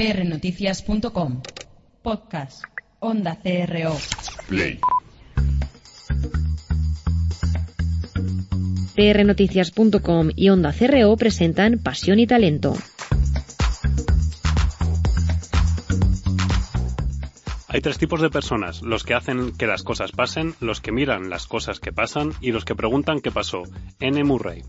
prnoticias.com. Podcast. Onda CRO. Play. prnoticias.com y Onda CRO presentan Pasión y Talento. Hay tres tipos de personas, los que hacen que las cosas pasen, los que miran las cosas que pasan y los que preguntan qué pasó. N. Murray.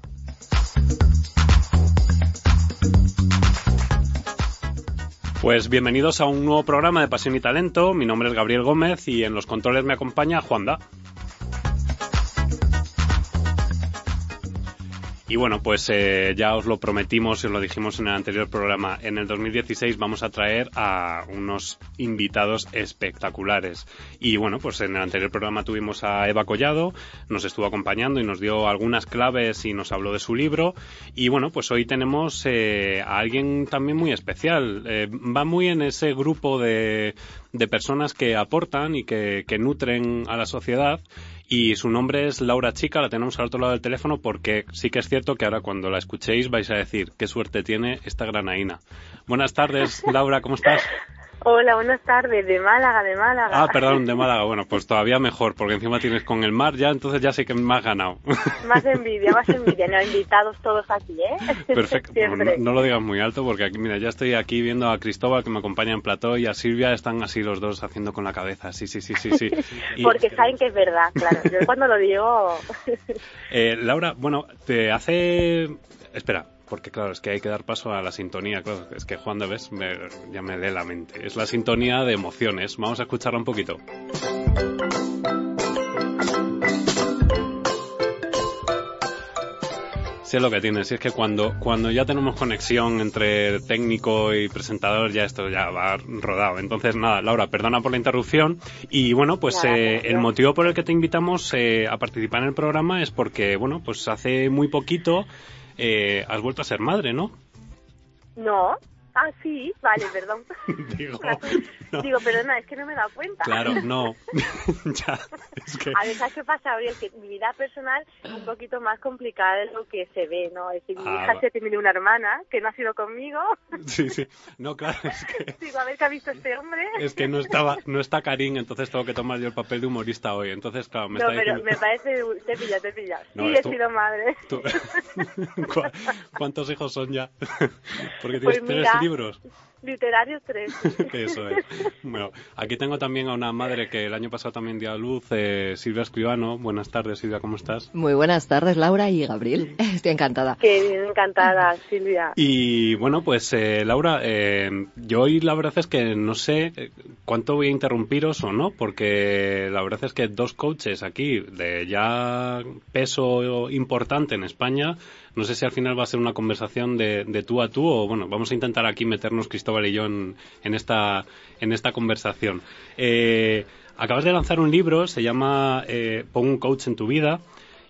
Pues bienvenidos a un nuevo programa de Pasión y Talento. Mi nombre es Gabriel Gómez y en los controles me acompaña Juanda. Y bueno, pues eh, ya os lo prometimos y os lo dijimos en el anterior programa. En el 2016 vamos a traer a unos invitados espectaculares. Y bueno, pues en el anterior programa tuvimos a Eva Collado, nos estuvo acompañando y nos dio algunas claves y nos habló de su libro. Y bueno, pues hoy tenemos eh, a alguien también muy especial. Eh, va muy en ese grupo de, de personas que aportan y que, que nutren a la sociedad y su nombre es Laura Chica, la tenemos al otro lado del teléfono porque sí que es cierto que ahora cuando la escuchéis vais a decir qué suerte tiene esta granaína. Buenas tardes, Laura, ¿cómo estás? Hola, buenas tardes, de Málaga, de Málaga. Ah, perdón, de Málaga. Bueno, pues todavía mejor, porque encima tienes con el mar ya, entonces ya sé que me has ganado. Más envidia, más envidia. No, invitados todos aquí, ¿eh? Perfecto. No, no, lo digas muy alto, porque aquí, mira, ya estoy aquí viendo a Cristóbal que me acompaña en plató y a Silvia están así los dos haciendo con la cabeza. Sí, sí, sí, sí, sí. Y... porque saben que es verdad, claro. Yo cuando lo digo... eh, Laura, bueno, te hace... Espera, porque claro, es que hay que dar paso a la sintonía, claro, es que Juan de Ves me, ya me lee la mente. Es la sintonía de emociones. Vamos a escucharla un poquito. Sé lo que tiene, si es que cuando, cuando ya tenemos conexión entre técnico y presentador, ya esto ya va rodado. Entonces, nada, Laura, perdona por la interrupción. Y bueno, pues eh, el motivo por el que te invitamos eh, a participar en el programa es porque, bueno, pues hace muy poquito eh, has vuelto a ser madre, ¿no? No. Ah, sí, vale, perdón. Digo, no. Digo, no, es que no me he dado cuenta. Claro, no. ya, es que... A ver, ¿sabes qué pasa, Gabriel? Que mi vida personal es un poquito más complicada de lo que se ve, ¿no? Es decir, mi Ah, hija se tiene una hermana que no ha sido conmigo. Sí, sí. No, claro, es que, Digo, a ver qué ha visto este hombre. es que no estaba, no está Karim, entonces tengo que tomar yo el papel de humorista hoy. Entonces, claro, me no, está pero diciendo... me parece... Te pilla, te pilla. No, sí, he tú- sido madre. Tú- ¿Cu- ¿Cuántos hijos son ya? Porque tienes Pues tres mira. Libros. Literarios tres. Eso es. Bueno, aquí tengo también a una madre que el año pasado también dio a luz, eh, Silvia Escribano. Buenas tardes, Silvia, ¿cómo estás? Muy buenas tardes, Laura y Gabriel. Estoy encantada. Qué bien, encantada, Silvia. Y bueno, pues eh, Laura, eh, yo hoy la verdad es que no sé eh, cuánto voy a interrumpiros o no, porque la verdad es que dos coaches aquí de ya peso importante en España, no sé si al final va a ser una conversación de, de tú a tú o bueno, vamos a intentar aquí meternos Cristóbal y yo en, en esta, en esta conversación. Eh, acabas de lanzar un libro, se llama eh, Pon un coach en tu vida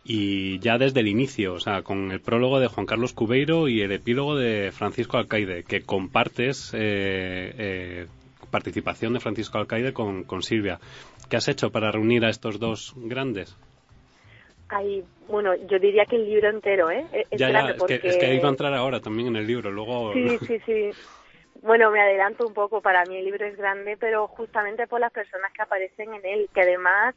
y ya desde el inicio, o sea, con el prólogo de Juan Carlos Cubeiro y el epílogo de Francisco Alcaide, que compartes eh, eh, participación de Francisco Alcaide con, con Silvia. ¿Qué has hecho para reunir a estos dos grandes? Ay, bueno, yo diría que el libro entero, ¿eh? Es ya, es, porque... que, es que iba a entrar ahora también en el libro, luego... Sí, sí, sí. Bueno, me adelanto un poco, para mí el libro es grande, pero justamente por las personas que aparecen en él, que además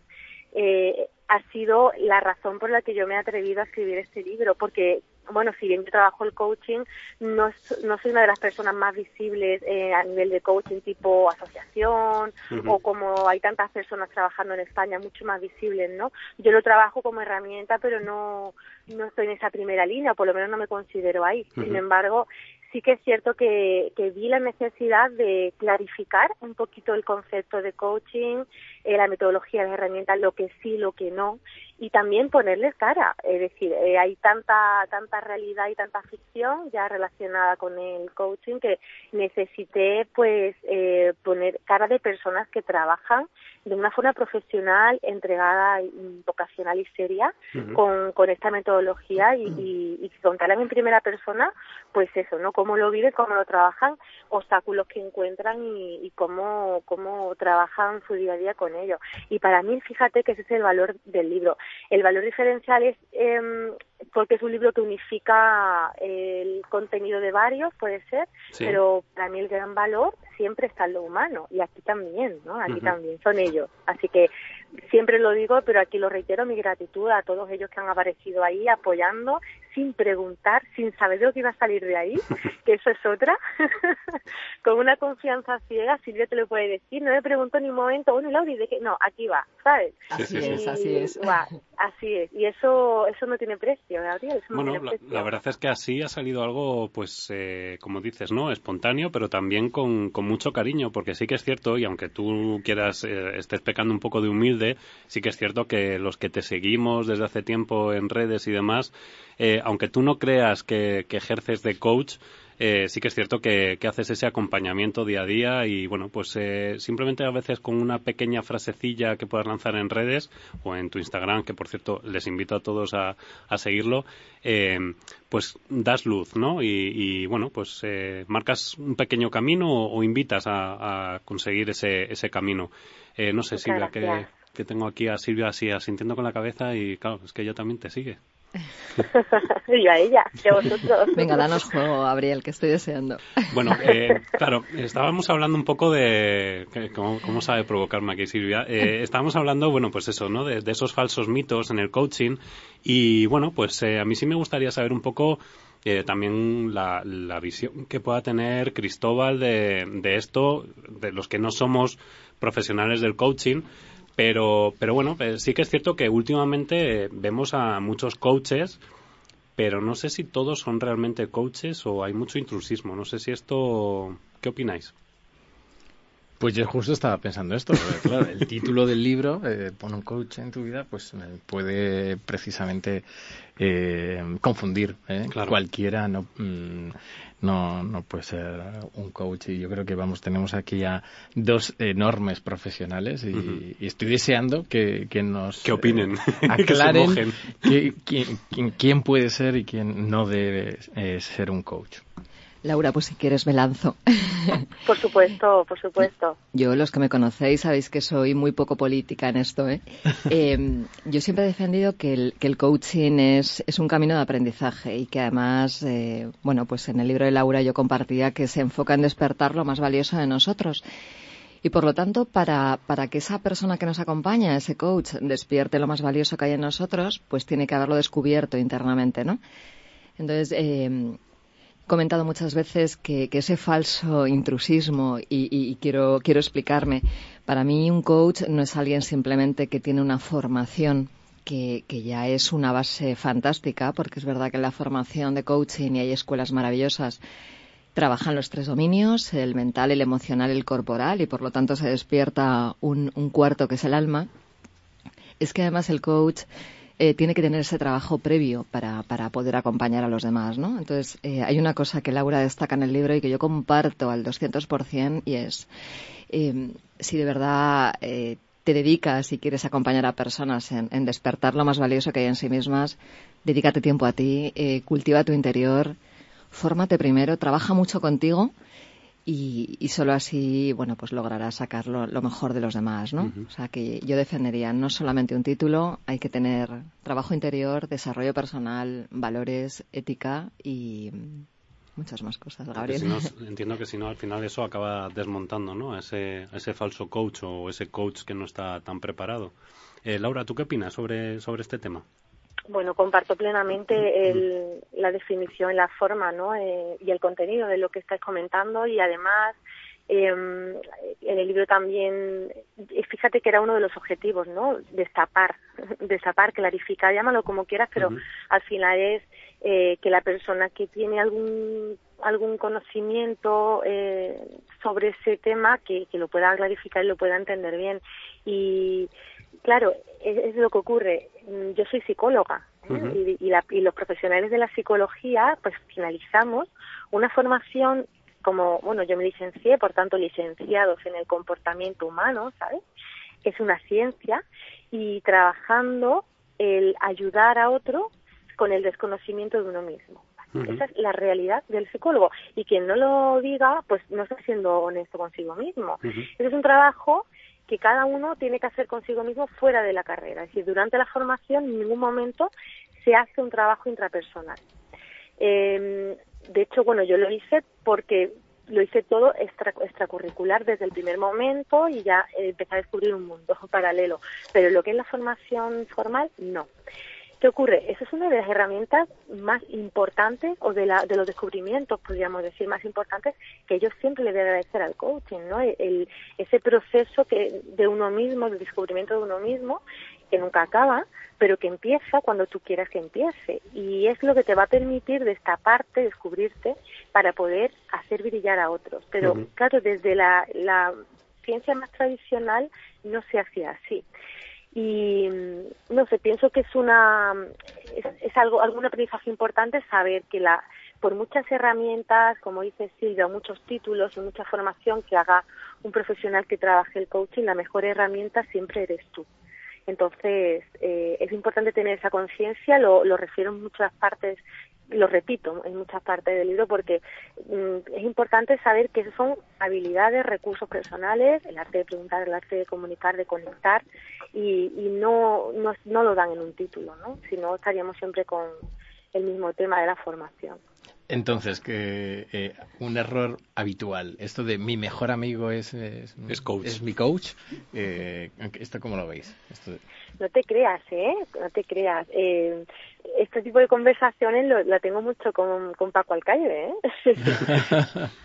eh, ha sido la razón por la que yo me he atrevido a escribir este libro, porque, bueno, si bien yo trabajo el coaching, no, no soy una de las personas más visibles eh, a nivel de coaching tipo asociación o como hay tantas personas trabajando en España, mucho más visibles, ¿no? Yo lo trabajo como herramienta, pero no, no estoy en esa primera línea, por lo menos no me considero ahí. Sin embargo, sí que es cierto que, que vi la necesidad de clarificar un poquito el concepto de coaching, eh, la metodología, las herramientas, lo que sí, lo que no, y también ponerles cara. Es decir, eh, hay tanta, tanta realidad y tanta ficción ya relacionada con el coaching que necesité pues eh, poner cara de personas que trabajan de una forma profesional, entregada, vocacional y seria con, con esta metodología y, y, y contarán en primera persona, pues eso, ¿no? Cómo lo viven, cómo lo trabajan, obstáculos que encuentran y, y cómo, cómo trabajan su día a día con ello. Y para mí, fíjate que ese es el valor del libro. El valor diferencial es em, porque es un libro que unifica el contenido de varios, puede ser, pero para mí el gran valor siempre está en lo humano y aquí también, ¿no? Aquí también son ellos. Así que siempre lo digo, pero aquí lo reitero, mi gratitud a todos ellos que han aparecido ahí apoyando, sin preguntar, sin saber lo que iba a salir de ahí, que eso es otra, con una confianza ciega, Silvia te lo puede decir, no me pregunto ni un momento, bueno, Lauri, ¿de qué? No, aquí va, ¿sabes? Así es, así es. así es, y eso eso no tiene precio, Gabriel. bueno, la, verdad es que así ha salido algo, pues, eh, como dices, ¿no? Espontáneo, pero también con, con mucho cariño, porque sí que es cierto, y aunque tú quieras, eh, estés pecando un poco de humilde, sí que es cierto que los que te seguimos desde hace tiempo en redes y demás, eh, aunque tú no creas que, ejerces de coach, eh, sí que es cierto que, haces ese acompañamiento día a día y bueno, pues eh, simplemente a veces con una pequeña frasecilla que puedas lanzar en redes o en tu Instagram, que por cierto les invito a todos a, seguirlo, pues das luz, ¿no? Y, bueno, pues marcas un pequeño camino o, invitas a, conseguir ese, ese camino. no sé, Silvia, que, que tengo aquí a Silvia así asintiendo con la cabeza y claro, es que ella también te sigue. y a ella, a vosotros. Venga, danos juego, Gabriel, que estoy deseando. Bueno, eh, claro, estábamos hablando un poco de. ¿Cómo, sabe provocarme aquí Silvia? Eh, estábamos hablando, bueno, pues eso, ¿no? De, esos falsos mitos en el coaching. Y bueno, pues eh, a mí sí me gustaría saber un poco. también la, la, visión que pueda tener Cristóbal de, de esto, de los que no somos profesionales del coaching, pero, pero bueno, pues sí que es cierto que últimamente vemos a muchos coaches, pero no sé si todos son realmente coaches o hay mucho intrusismo. No sé si esto. ¿Qué opináis? Pues yo justo estaba pensando esto, claro, el título del libro, eh, pon un coach en tu vida, pues puede precisamente eh, confundir. ¿eh? Cualquiera no, mm, no, no puede ser un coach y yo creo que vamos, tenemos aquí ya dos enormes profesionales y, estoy deseando que, que nos que opinen, aclaren quién, quién, puede ser y quién no debe eh, ser un coach. Laura, pues si quieres me lanzo. Por supuesto, por supuesto. Yo, los que me conocéis, sabéis que soy muy poco política en esto. ¿eh? Em, yo siempre he defendido que el, que el coaching es, es, un camino de aprendizaje y que además, eh, bueno, pues en el libro de Laura yo compartía que se enfoca en despertar lo más valioso de nosotros. Y por lo tanto, para, para que esa persona que nos acompaña, ese coach, despierte lo más valioso que hay en nosotros, pues tiene que haberlo descubierto internamente, ¿no? Entonces, eh, comentado muchas veces que, ese falso intrusismo, y, quiero, quiero explicarme, para mí un coach no es alguien simplemente que tiene una formación que, que, ya es una base fantástica, porque es verdad que en la formación de coaching y hay escuelas maravillosas, trabajan los tres dominios, el mental, el emocional, el corporal, y por lo tanto se despierta un, un cuarto que es el alma. Es que además el coach eh, tiene que tener ese trabajo previo para, para poder acompañar a los demás, ¿no? Entonces, eh, hay una cosa que Laura destaca en el libro y que yo comparto al 200% y es, eh, si de verdad te dedicas y quieres acompañar a personas en, en, despertar lo más valioso que hay en sí mismas, dedícate tiempo a ti, cultiva tu interior, fórmate primero, trabaja mucho contigo y, y, solo así, bueno, pues lograrás sacar lo, mejor de los demás, ¿no? O sea, que yo defendería no solamente un título, hay que tener trabajo interior, desarrollo personal, valores, ética y muchas más cosas, Gabriel. entiendo que si no, al final eso acaba desmontando, ¿no? Ese, ese falso coach o ese coach que no está tan preparado. Eh, Laura, ¿tú qué opinas sobre, sobre este tema? Bueno, comparto plenamente el, la definición, la forma ¿no? Eh, y el contenido de lo que estáis comentando y además eh, en el libro también, fíjate que era uno de los objetivos, ¿no? Destapar, destapar, clarificar, llámalo como quieras, pero al final es eh, que la persona que tiene algún algún conocimiento eh, sobre ese tema que, que lo pueda clarificar y lo pueda entender bien y claro, es, lo que ocurre. Mm, yo soy psicóloga ¿eh? y, los profesionales de la psicología, pues finalizamos una formación como, bueno, yo me licencié, por tanto, licenciados en el comportamiento humano, ¿sabes? Es una ciencia y trabajando el ayudar a otro con el desconocimiento de uno mismo. Esa es la realidad del psicólogo. Y quien no lo diga, pues no está siendo honesto consigo mismo. Ese es un trabajo que cada uno tiene que hacer consigo mismo fuera de la carrera. Es decir, durante la formación en ningún momento se hace un trabajo intrapersonal. Eh, de hecho, bueno, yo lo hice porque lo hice todo extracurricular desde el primer momento y ya empecé a descubrir un mundo paralelo. Pero lo que es la formación formal, no. ¿Qué ocurre? Esa es una de las herramientas más importantes o de, la, de los descubrimientos, podríamos decir, más importantes que yo siempre le voy a agradecer al coaching, ¿no? El, ese proceso que de uno mismo, el descubrimiento de uno mismo, que nunca acaba, pero que empieza cuando tú quieras que empiece. Y es lo que te va a permitir destaparte, descubrirte, para poder hacer brillar a otros. Pero, claro, desde la, la ciencia más tradicional no se hacía así y no sé pienso que es una es, algo algún aprendizaje importante saber que la por muchas herramientas como dice Silvia muchos títulos y mucha formación que haga un profesional que trabaje el coaching la mejor herramienta siempre eres tú. Entonces eh, es importante tener esa conciencia lo, lo refiero en muchas partes lo repito en muchas partes del libro porque mm, es importante saber que son habilidades, recursos personales, el arte de preguntar, el arte de comunicar, de conectar y, y no, no, no lo dan en un título, ¿no? Si no estaríamos siempre con el mismo tema de la formación. Entonces, que eh, un error habitual, esto de mi mejor amigo es, es, mi coach, eh, ¿esto cómo lo veis? No te creas, ¿eh? No te creas. Eh, este tipo de conversaciones lo, la tengo mucho con, con Paco Alcaide, ¿eh?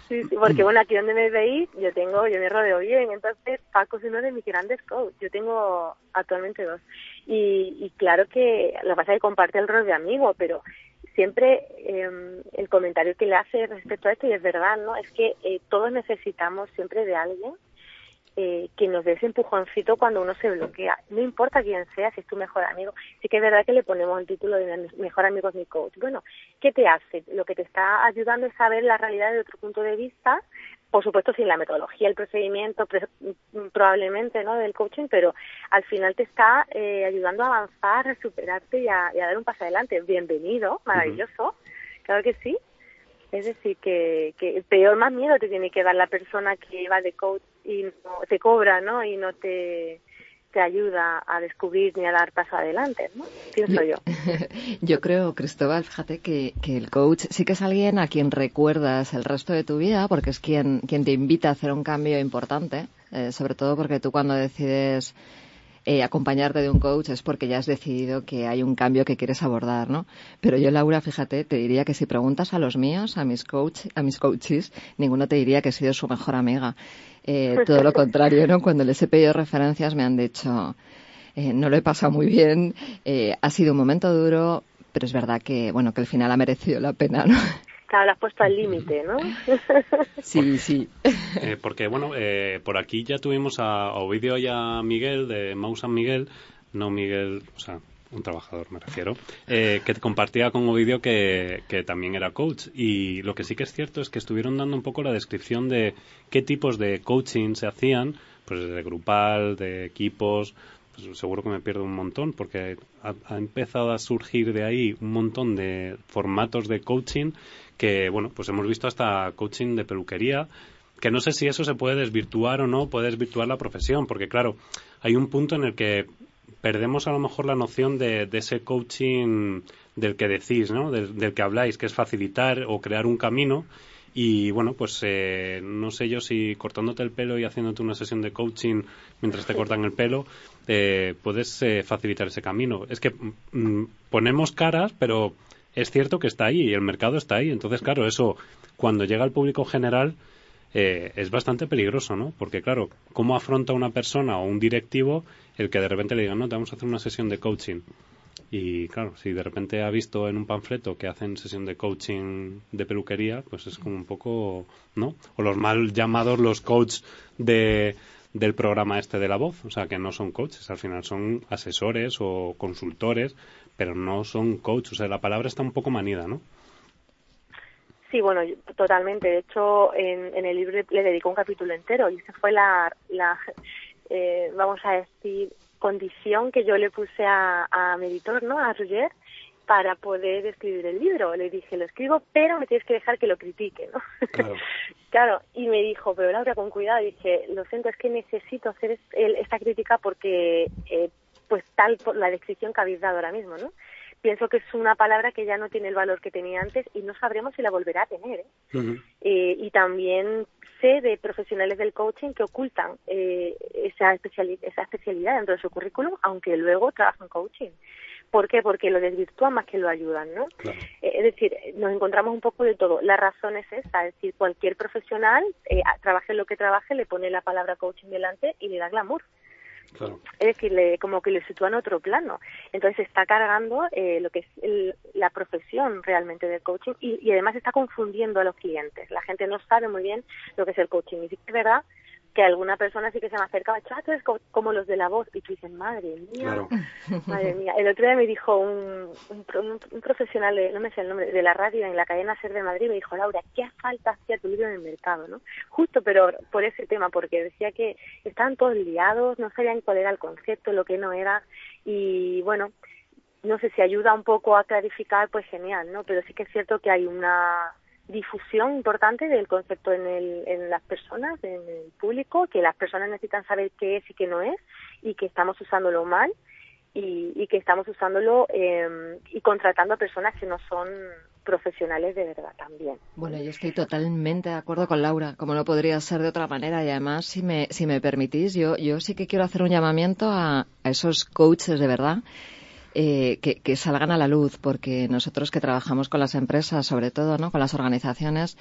sí, sí, porque bueno, aquí donde me veis, yo tengo, yo me rodeo bien, entonces Paco es uno de mis grandes coaches, yo tengo actualmente dos. Y, y claro que lo que pasa es que comparte el rol de amigo, pero siempre eh, el comentario que le hace respecto a esto, y es verdad, ¿no? Es que eh, todos necesitamos siempre de alguien eh, que nos dé ese empujoncito cuando uno se bloquea. No importa quién sea, si es tu mejor amigo. Sí que es verdad que le ponemos el título de mejor amigo es mi coach. Bueno, ¿qué te hace? Lo que te está ayudando es saber la realidad de otro punto de vista, por supuesto sin la metodología, el procedimiento probablemente no del coaching, pero al final te está eh, ayudando a avanzar, a superarte y a, dar un paso adelante. Bienvenido, maravilloso, claro que sí. Es decir, que, que peor más miedo te tiene que dar la persona que va de coach y te cobra, ¿no? Y no te te ayuda a descubrir ni a dar paso adelante, ¿no? Pienso yo. Yo creo, Cristóbal, fíjate que, que, el coach sí que es alguien a quien recuerdas el resto de tu vida porque es quien, quien te invita a hacer un cambio importante, eh, sobre todo porque tú cuando decides eh, acompañarte de un coach es porque ya has decidido que hay un cambio que quieres abordar, ¿no? Pero yo, Laura, fíjate, te diría que si preguntas a los míos, a mis coach, a mis coaches, ninguno te diría que he sido su mejor amiga. Eh, todo lo contrario, ¿no? Cuando les he pedido referencias me han dicho, eh, no lo he pasado muy bien, eh, ha sido un momento duro, pero es verdad que, bueno, que el final ha merecido la pena, ¿no? Claro, lo has puesto al límite, ¿no? sí, sí. Eh, porque, bueno, eh, por aquí ya tuvimos a, Ovidio y a Miguel de Mau San Miguel, no Miguel, o sea, un trabajador me refiero, eh, que compartía con Ovidio que, que, también era coach. Y lo que sí que es cierto es que estuvieron dando un poco la descripción de qué tipos de coaching se hacían, pues de grupal, de equipos, pues seguro que me pierdo un montón porque ha, ha, empezado a surgir de ahí un montón de formatos de coaching que, bueno, pues hemos visto hasta coaching de peluquería, que no sé si eso se puede desvirtuar o no, puede desvirtuar la profesión, porque claro, hay un punto en el que perdemos a lo mejor la noción de, ese coaching del que decís, ¿no? Del, que habláis, que es facilitar o crear un camino. Y bueno, pues eh, no sé yo si cortándote el pelo y haciéndote una sesión de coaching mientras te cortan el pelo, eh, puedes eh, facilitar ese camino. Es que mm, ponemos caras, pero es cierto que está ahí y el mercado está ahí. Entonces, claro, eso cuando llega al público general eh, es bastante peligroso, ¿no? Porque, claro, ¿cómo afronta una persona o un directivo el que de repente le diga, no, te vamos a hacer una sesión de coaching? Y claro, si de repente ha visto en un panfleto que hacen sesión de coaching de peluquería, pues es como un poco, ¿no? O los mal llamados los coaches de, del programa este de la voz, o sea, que no son coaches, al final son asesores o consultores pero no son coach. O sea, la palabra está un poco manida, ¿no? Sí, bueno, totalmente. De hecho, en, en el libro le dedico un capítulo entero y esa fue la, la eh, vamos a decir, condición que yo le puse a, a mi editor, ¿no? A Roger, para poder escribir el libro. Le dije, lo escribo, pero me tienes que dejar que lo critique, ¿no? Claro. claro, y me dijo, pero Laura, con cuidado, dije, lo siento, es que necesito hacer esta crítica porque, eh, pues tal por la descripción que habéis dado ahora mismo, ¿no? Pienso que es una palabra que ya no tiene el valor que tenía antes y no sabremos si la volverá a tener. ¿eh? eh y también sé de profesionales del coaching que ocultan eh, esa, esa especialidad dentro de su currículum, aunque luego trabajan coaching. ¿Por qué? Porque lo desvirtúan más que lo ayudan, ¿no? Eh, es decir, nos encontramos un poco de todo. La razón es esa, es decir, cualquier profesional, eh, trabaje lo que trabaje, le pone la palabra coaching delante y le da glamour. Es decir, le, como que le sitúa en otro plano. Entonces está cargando eh, lo que es la profesión realmente del coaching y, y, además está confundiendo a los clientes. La gente no sabe muy bien lo que es el coaching. Y sí que es verdad que alguna persona sí que se me acercaba, chato, es como, los de la voz, y tú dices, madre mía, madre mía. El otro día me dijo un, un, profesional, de, no me sé el nombre, de la radio en la cadena SER de Madrid, me dijo, Laura, ¿qué falta hacía tu libro en el mercado? ¿no? Justo, pero por ese tema, porque decía que estaban todos liados, no sabían cuál era el concepto, lo que no era, y bueno, no sé si ayuda un poco a clarificar, pues genial, ¿no? Pero sí que es cierto que hay una difusión importante del concepto en, el, en las personas, en el público, que las personas necesitan saber qué es y qué no es, y que estamos usándolo mal, y, y que estamos usándolo eh, y contratando a personas que no son profesionales de verdad también. Bueno, yo estoy totalmente de acuerdo con Laura, como no podría ser de otra manera. Y además, si me, si me permitís, yo, yo sí que quiero hacer un llamamiento a, a esos coaches de verdad eh, que, salgan a la luz, porque nosotros que trabajamos con las empresas, sobre todo, ¿no? Con las organizaciones,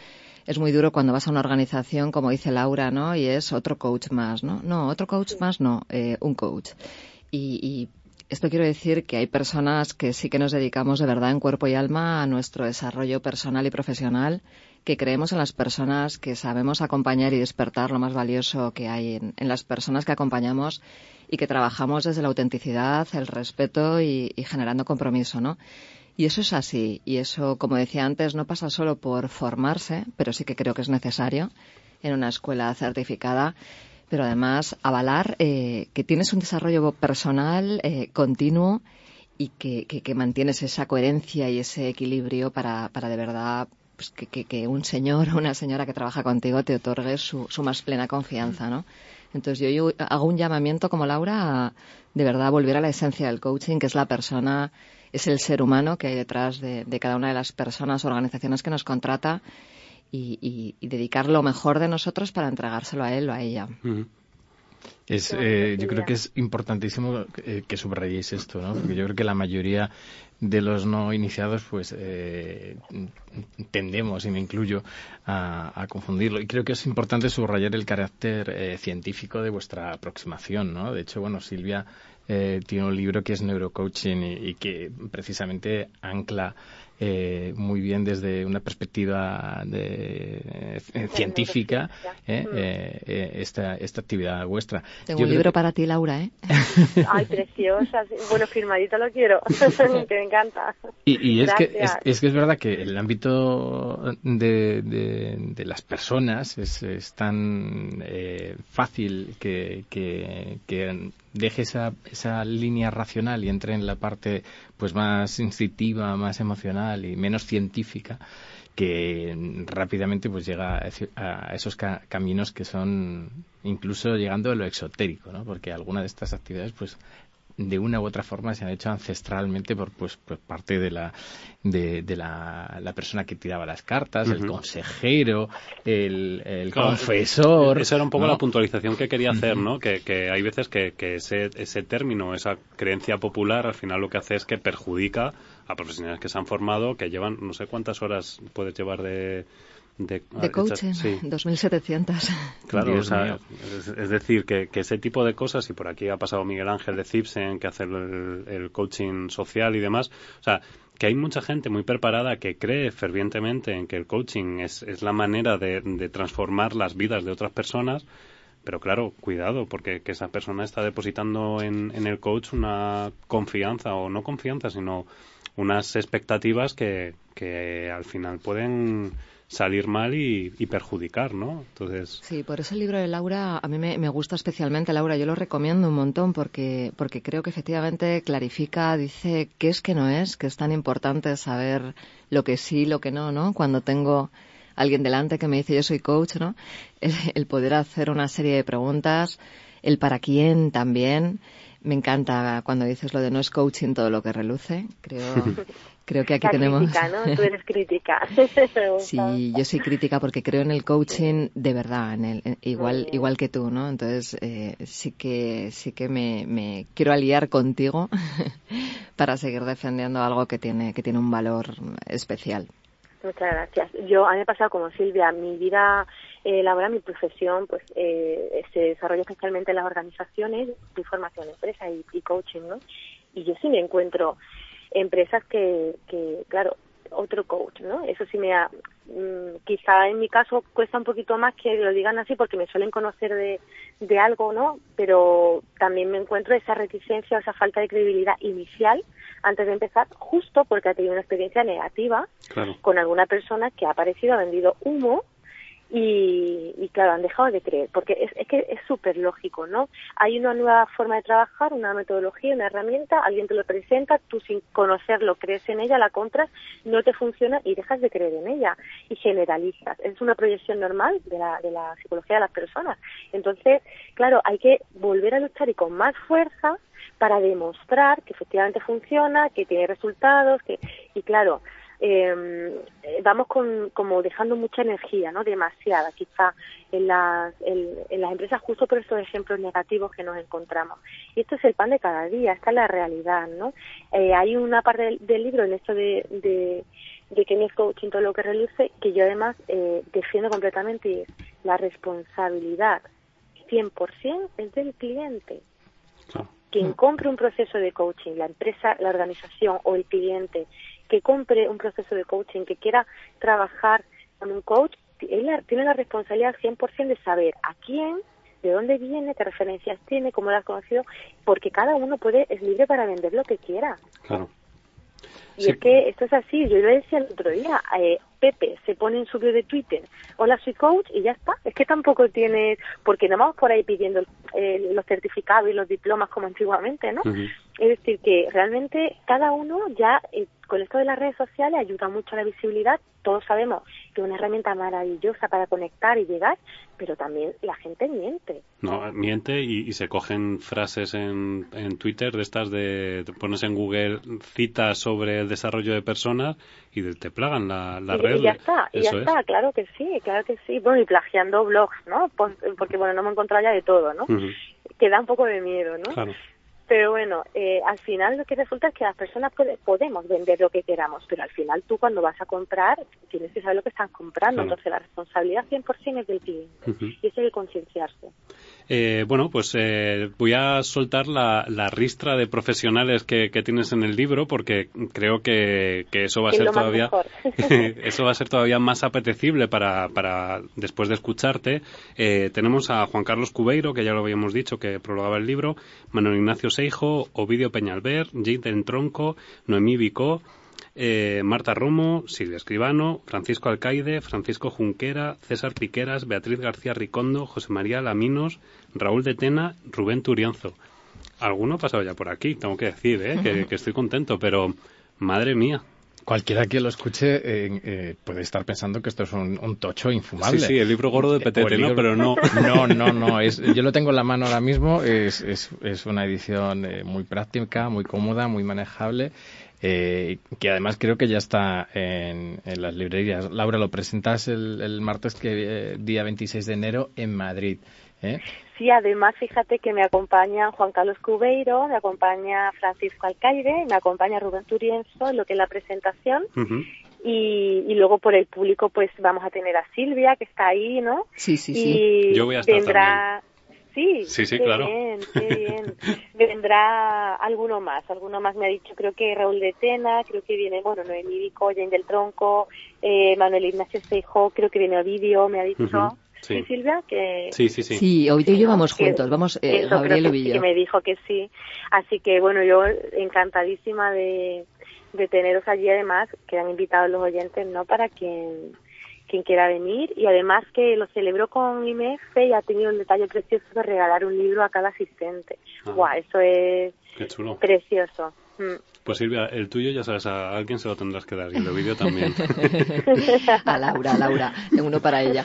es muy duro cuando vas a una organización, como dice Laura, ¿no? Y es otro coach más, ¿no? No, otro coach más, no, eh, un coach. Y, y esto quiero decir que hay personas que sí que nos dedicamos de verdad en cuerpo y alma a nuestro desarrollo personal y profesional, que creemos en las personas, que sabemos acompañar y despertar lo más valioso que hay en, las personas que acompañamos y que trabajamos desde la autenticidad, el respeto y, generando compromiso, ¿no? Y eso es así. Y eso, como decía antes, no pasa solo por formarse, pero sí que creo que es necesario en una escuela certificada, pero además avalar eh, que tienes un desarrollo personal eh, continuo y que, que, mantienes esa coherencia y ese equilibrio para, para de verdad pues, que, que, un señor o una señora que trabaja contigo te otorgue su, su más plena confianza, ¿no? Entonces yo, hago un llamamiento como Laura a de verdad volver a la esencia del coaching, que es la persona, es el ser humano que hay detrás de, cada una de las personas, o organizaciones que nos contrata y, dedicar lo mejor de nosotros para entregárselo a él o a ella. Es, eh, yo creo que es importantísimo que, que subrayéis esto, ¿no? Porque yo creo que la mayoría de los no iniciados, pues eh, tendemos, y me incluyo, a, confundirlo. Y creo que es importante subrayar el carácter eh, científico de vuestra aproximación, ¿no? De hecho, bueno, Silvia eh, tiene un libro que es Neurocoaching y que precisamente ancla eh, muy bien desde una perspectiva de, eh, científica eh, mm. eh, esta, esta actividad vuestra. Tengo un libro para ti, Laura. ¿eh? Ay, preciosa. Bueno, firmadito lo quiero, que me encanta. Y, es, que, es, que es verdad que el ámbito de, de, las personas es, es tan fácil que, que, que deje esa, esa línea racional y entre en la parte pues más instintiva, más emocional y menos científica que rápidamente pues llega a esos caminos que son incluso llegando a lo exotérico, ¿no? Porque alguna de estas actividades pues de una u otra forma se han hecho ancestralmente por pues, pues parte de la de, la, la, persona que tiraba las cartas, el consejero, el, confesor. Esa era un poco la puntualización que quería hacer, ¿no? Que, que hay veces que, que ese, ese término, esa creencia popular, al final lo que hace es que perjudica a profesionales que se han formado, que llevan no sé cuántas horas puedes llevar de de, coaching, 2.700. Claro, es, decir, que, ese tipo de cosas, y por aquí ha pasado Miguel Ángel de Cipsen, que hace el, coaching social y demás, o sea, que hay mucha gente muy preparada que cree fervientemente en que el coaching es, es la manera de, transformar las vidas de otras personas, pero claro, cuidado, porque que esa persona está depositando en, en el coach una confianza, o no confianza, sino unas expectativas que, que al final pueden salir mal y, perjudicar, ¿no? Entonces... Sí, por eso el libro de Laura a mí me, gusta especialmente, Laura, yo lo recomiendo un montón porque, porque creo que efectivamente clarifica, dice qué es que no es, que es tan importante saber lo que sí, lo que no, ¿no? Cuando tengo alguien delante que me dice yo soy coach, ¿no? El, poder hacer una serie de preguntas, el para quién también. Me encanta cuando dices lo de no es coaching todo lo que reluce. Creo, creo que aquí tenemos. Crítica, ¿no? Tú eres crítica. sí, yo soy crítica porque creo en el coaching de verdad, en el, igual, igual que tú, ¿no? Entonces eh, sí que sí que me, me quiero aliar contigo para seguir defendiendo algo que tiene que tiene un valor especial. Muchas gracias. Yo, a mí me ha pasado como Silvia, mi vida eh, laboral, mi profesión, pues eh, se desarrolla especialmente en las organizaciones, de formación empresa y, y, coaching, ¿no? Y yo sí me encuentro empresas que, que, claro, otro coach, ¿no? Eso sí me ha, mm, quizá en mi caso cuesta un poquito más que lo digan así porque me suelen conocer de, de algo, ¿no? Pero también me encuentro esa reticencia o esa falta de credibilidad inicial antes de empezar, justo porque ha tenido una experiencia negativa con alguna persona que ha aparecido, ha vendido humo y, y, claro, han dejado de creer, porque es, es que es súper lógico, ¿no? Hay una nueva forma de trabajar, una metodología, una herramienta, alguien te lo presenta, tú sin conocerlo crees en ella, la compras, no te funciona y dejas de creer en ella y generalizas. Es una proyección normal de la, de la psicología de las personas. Entonces, claro, hay que volver a luchar y con más fuerza para demostrar que efectivamente funciona, que tiene resultados, que y claro, eh, vamos con, como dejando mucha energía, ¿no? Demasiada, quizá en las, en, las empresas justo por estos ejemplos negativos que nos encontramos. Y esto es el pan de cada día, esta es la realidad, ¿no? Eh, hay una parte del, libro en esto de, de, de que es coaching todo lo que reluce, que yo además eh, defiendo completamente y es la responsabilidad 100% es del cliente quien compre un proceso de coaching, la empresa, la organización o el cliente que compre un proceso de coaching, que quiera trabajar con un coach, él tiene la responsabilidad 100% de saber a quién, de dónde viene, qué referencias tiene, cómo lo has conocido, porque cada uno puede es libre para vender lo que quiera. Claro. Y es que esto es así, yo lo decía el otro día, eh, Pepe se pone en su bio de Twitter, hola soy coach y ya está. Es que tampoco tiene, porque no vamos por ahí pidiendo eh, los certificados y los diplomas como antiguamente, ¿no? Es decir, que realmente cada uno ya eh, con esto de las redes sociales ayuda mucho a la visibilidad. Todos sabemos que es una herramienta maravillosa para conectar y llegar, pero también la gente miente. No, miente y, se cogen frases en, en Twitter de estas de, pones en Google citas sobre el desarrollo de personas y te plagan la, la red. Y ya está, y ya está, claro que sí, claro que sí. Bueno, y plagiando blogs, ¿no? Porque, bueno, no me he encontrado ya de todo, ¿no? Que da un poco de miedo, ¿no? Claro. Pero bueno, eh, al final lo que resulta es que las personas podemos vender lo que queramos, pero al final tú cuando vas a comprar tienes que saber lo que estás comprando. Entonces la responsabilidad 100% es del cliente y eso hay que concienciarse. Eh, bueno, pues eh, voy a soltar la, ristra de profesionales que, tienes en el libro porque creo que, eso va a ser todavía eso va a ser todavía más apetecible para, para después de escucharte. Eh, tenemos a Juan Carlos Cubeiro, que ya lo habíamos dicho, que prologaba el libro, Manuel Ignacio Seijo, Ovidio Peñalver, Jade Tronco, Noemí Vicó, eh, Marta Romo, Silvia Escribano, Francisco Alcaide, Francisco Junquera, César Piqueras, Beatriz García Ricondo, José María Laminos, Raúl de Tena, Rubén Turianzo. Alguno ha pasado ya por aquí, tengo que decir, ¿eh? que, estoy contento, pero madre mía. Cualquiera que lo escuche eh, puede estar pensando que esto es un, tocho infumable. Sí, sí, el libro gordo de Petete, ¿no? Pero no. No, no, no. Es, yo lo tengo en la mano ahora mismo. Es, es, es una edición muy práctica, muy cómoda, muy manejable eh, que además creo que ya está en, las librerías. Laura, lo presentas el, martes que eh, día 26 de enero en Madrid. ¿eh? Sí, además fíjate que me acompaña Juan Carlos Cubeiro, me acompaña Francisco Alcaide, me acompaña Rubén Turienzo en lo que es la presentación. y, luego por el público pues vamos a tener a Silvia que está ahí, ¿no? Sí, sí, sí. Y Yo voy a estar Sí, sí, sí claro. bien, qué bien. Vendrá alguno más, alguno más me ha dicho, creo que Raúl de Tena, creo que viene, bueno, Noemí Vico, Jane del Tronco, eh, Manuel Ignacio Seijo, creo que viene Ovidio, me ha dicho. Sí. Silvia? Que... Sí, sí, sí. Sí, Ovidio y yo vamos juntos, vamos, eh, Gabriel Ovidio. Que me dijo que sí. Así que, bueno, yo encantadísima de, de teneros allí además, que han invitado los oyentes, ¿no? Para quien quien quiera venir y además que lo celebró con IMF y ha tenido el detalle precioso de regalar un libro a cada asistente. Guau, eso es precioso. Mm. Pues Silvia, el tuyo ya sabes, a alguien se lo tendrás que dar y el vídeo también. a Laura, Laura, uno para ella.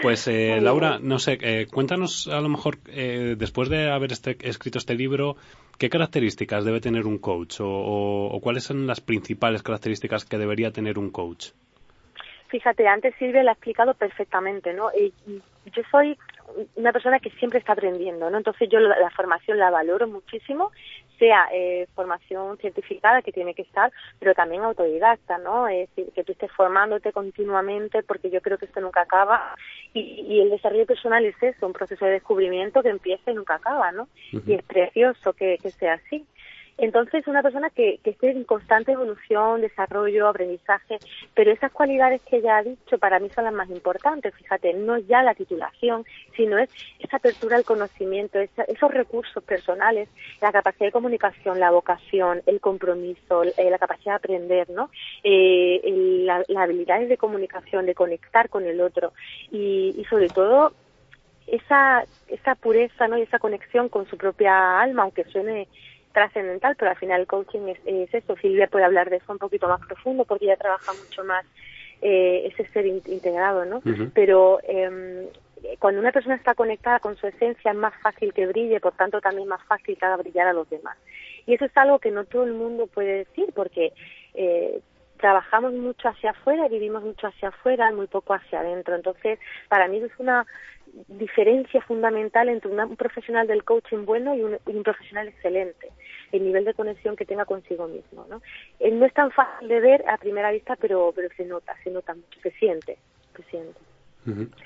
Pues eh, Laura, no sé, eh, cuéntanos a lo mejor, eh, después de haber este, escrito este libro, ¿qué características debe tener un coach o, cuáles son las principales características que debería tener un coach? Fíjate, antes Silvia lo ha explicado perfectamente, ¿no? yo soy una persona que siempre está aprendiendo, ¿no? Entonces yo la, formación la valoro muchísimo, sea eh, formación certificada que tiene que estar, pero también autodidacta, ¿no? Es decir, que tú estés formándote continuamente porque yo creo que esto nunca acaba y, el desarrollo personal es eso, un proceso de descubrimiento que empieza y nunca acaba, ¿no? Y es precioso que sea así. Entonces, una persona que, que esté en constante evolución, desarrollo, aprendizaje, pero esas cualidades que ya ha dicho para mí son las más importantes. Fíjate, no es ya la titulación, sino es esa apertura al conocimiento, esos recursos personales, la capacidad de comunicación, la vocación, el compromiso, eh, la capacidad de aprender, ¿no? Eh, las habilidades de comunicación, de conectar con el otro y, y sobre todo esa, esa pureza ¿no? y esa conexión con su propia alma, aunque suene trascendental, pero al final el coaching es, eso. Silvia puede hablar de eso un poquito más profundo porque ella trabaja mucho más eh, ese ser integrado, ¿no? Pero eh, cuando una persona está conectada con su esencia es más fácil que brille, por tanto también más fácil que haga brillar a los demás. Y eso es algo que no todo el mundo puede decir porque eh, trabajamos mucho hacia afuera, vivimos mucho hacia afuera, muy poco hacia adentro. Entonces, para mí es una diferencia fundamental entre un profesional del coaching bueno y un, profesional excelente, el nivel de conexión que tenga consigo mismo. ¿no? Eh, no es tan fácil de ver a primera vista, pero, pero se nota, se nota mucho, se siente, se siente.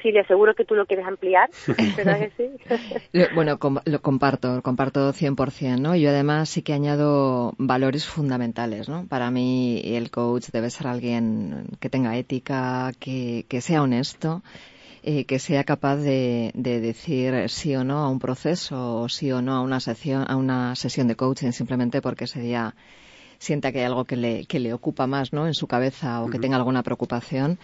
Sí, le aseguro que tú lo quieres ampliar, ¿verdad que sí? bueno, lo comparto, comparto 100%, ¿no? Yo además sí que añado valores fundamentales, ¿no? Para mí el coach debe ser alguien que tenga ética, que, que sea honesto, eh, que sea capaz de, decir sí o no a un proceso o sí o no a una sesión, a una sesión de coaching simplemente porque ese día sienta que hay algo que le, que le ocupa más ¿no? en su cabeza o que tenga alguna preocupación.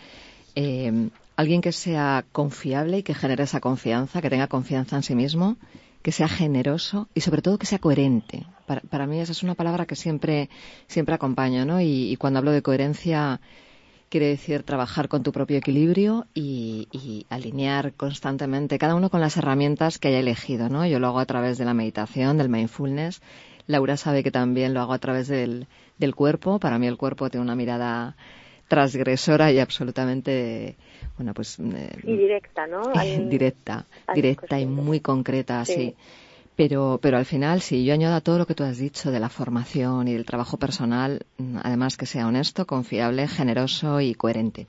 Eh, alguien que sea confiable y que genere esa confianza, que tenga confianza en sí mismo, que sea generoso y sobre todo que sea coherente. Para, mí esa es una palabra que siempre, siempre acompaño, ¿no? y cuando hablo de coherencia quiere decir trabajar con tu propio equilibrio y, alinear constantemente, cada uno con las herramientas que haya elegido, ¿no? Yo lo hago a través de la meditación, del mindfulness. Laura sabe que también lo hago a través del, del cuerpo. Para mí el cuerpo tiene una mirada transgresora y absolutamente, bueno, pues... Eh, y directa, ¿no? directa, directa y muy concreta, sí. Pero, pero al final, si yo añado a todo lo que tú has dicho de la formación y del trabajo personal, mm, además que sea honesto, confiable, generoso y coherente.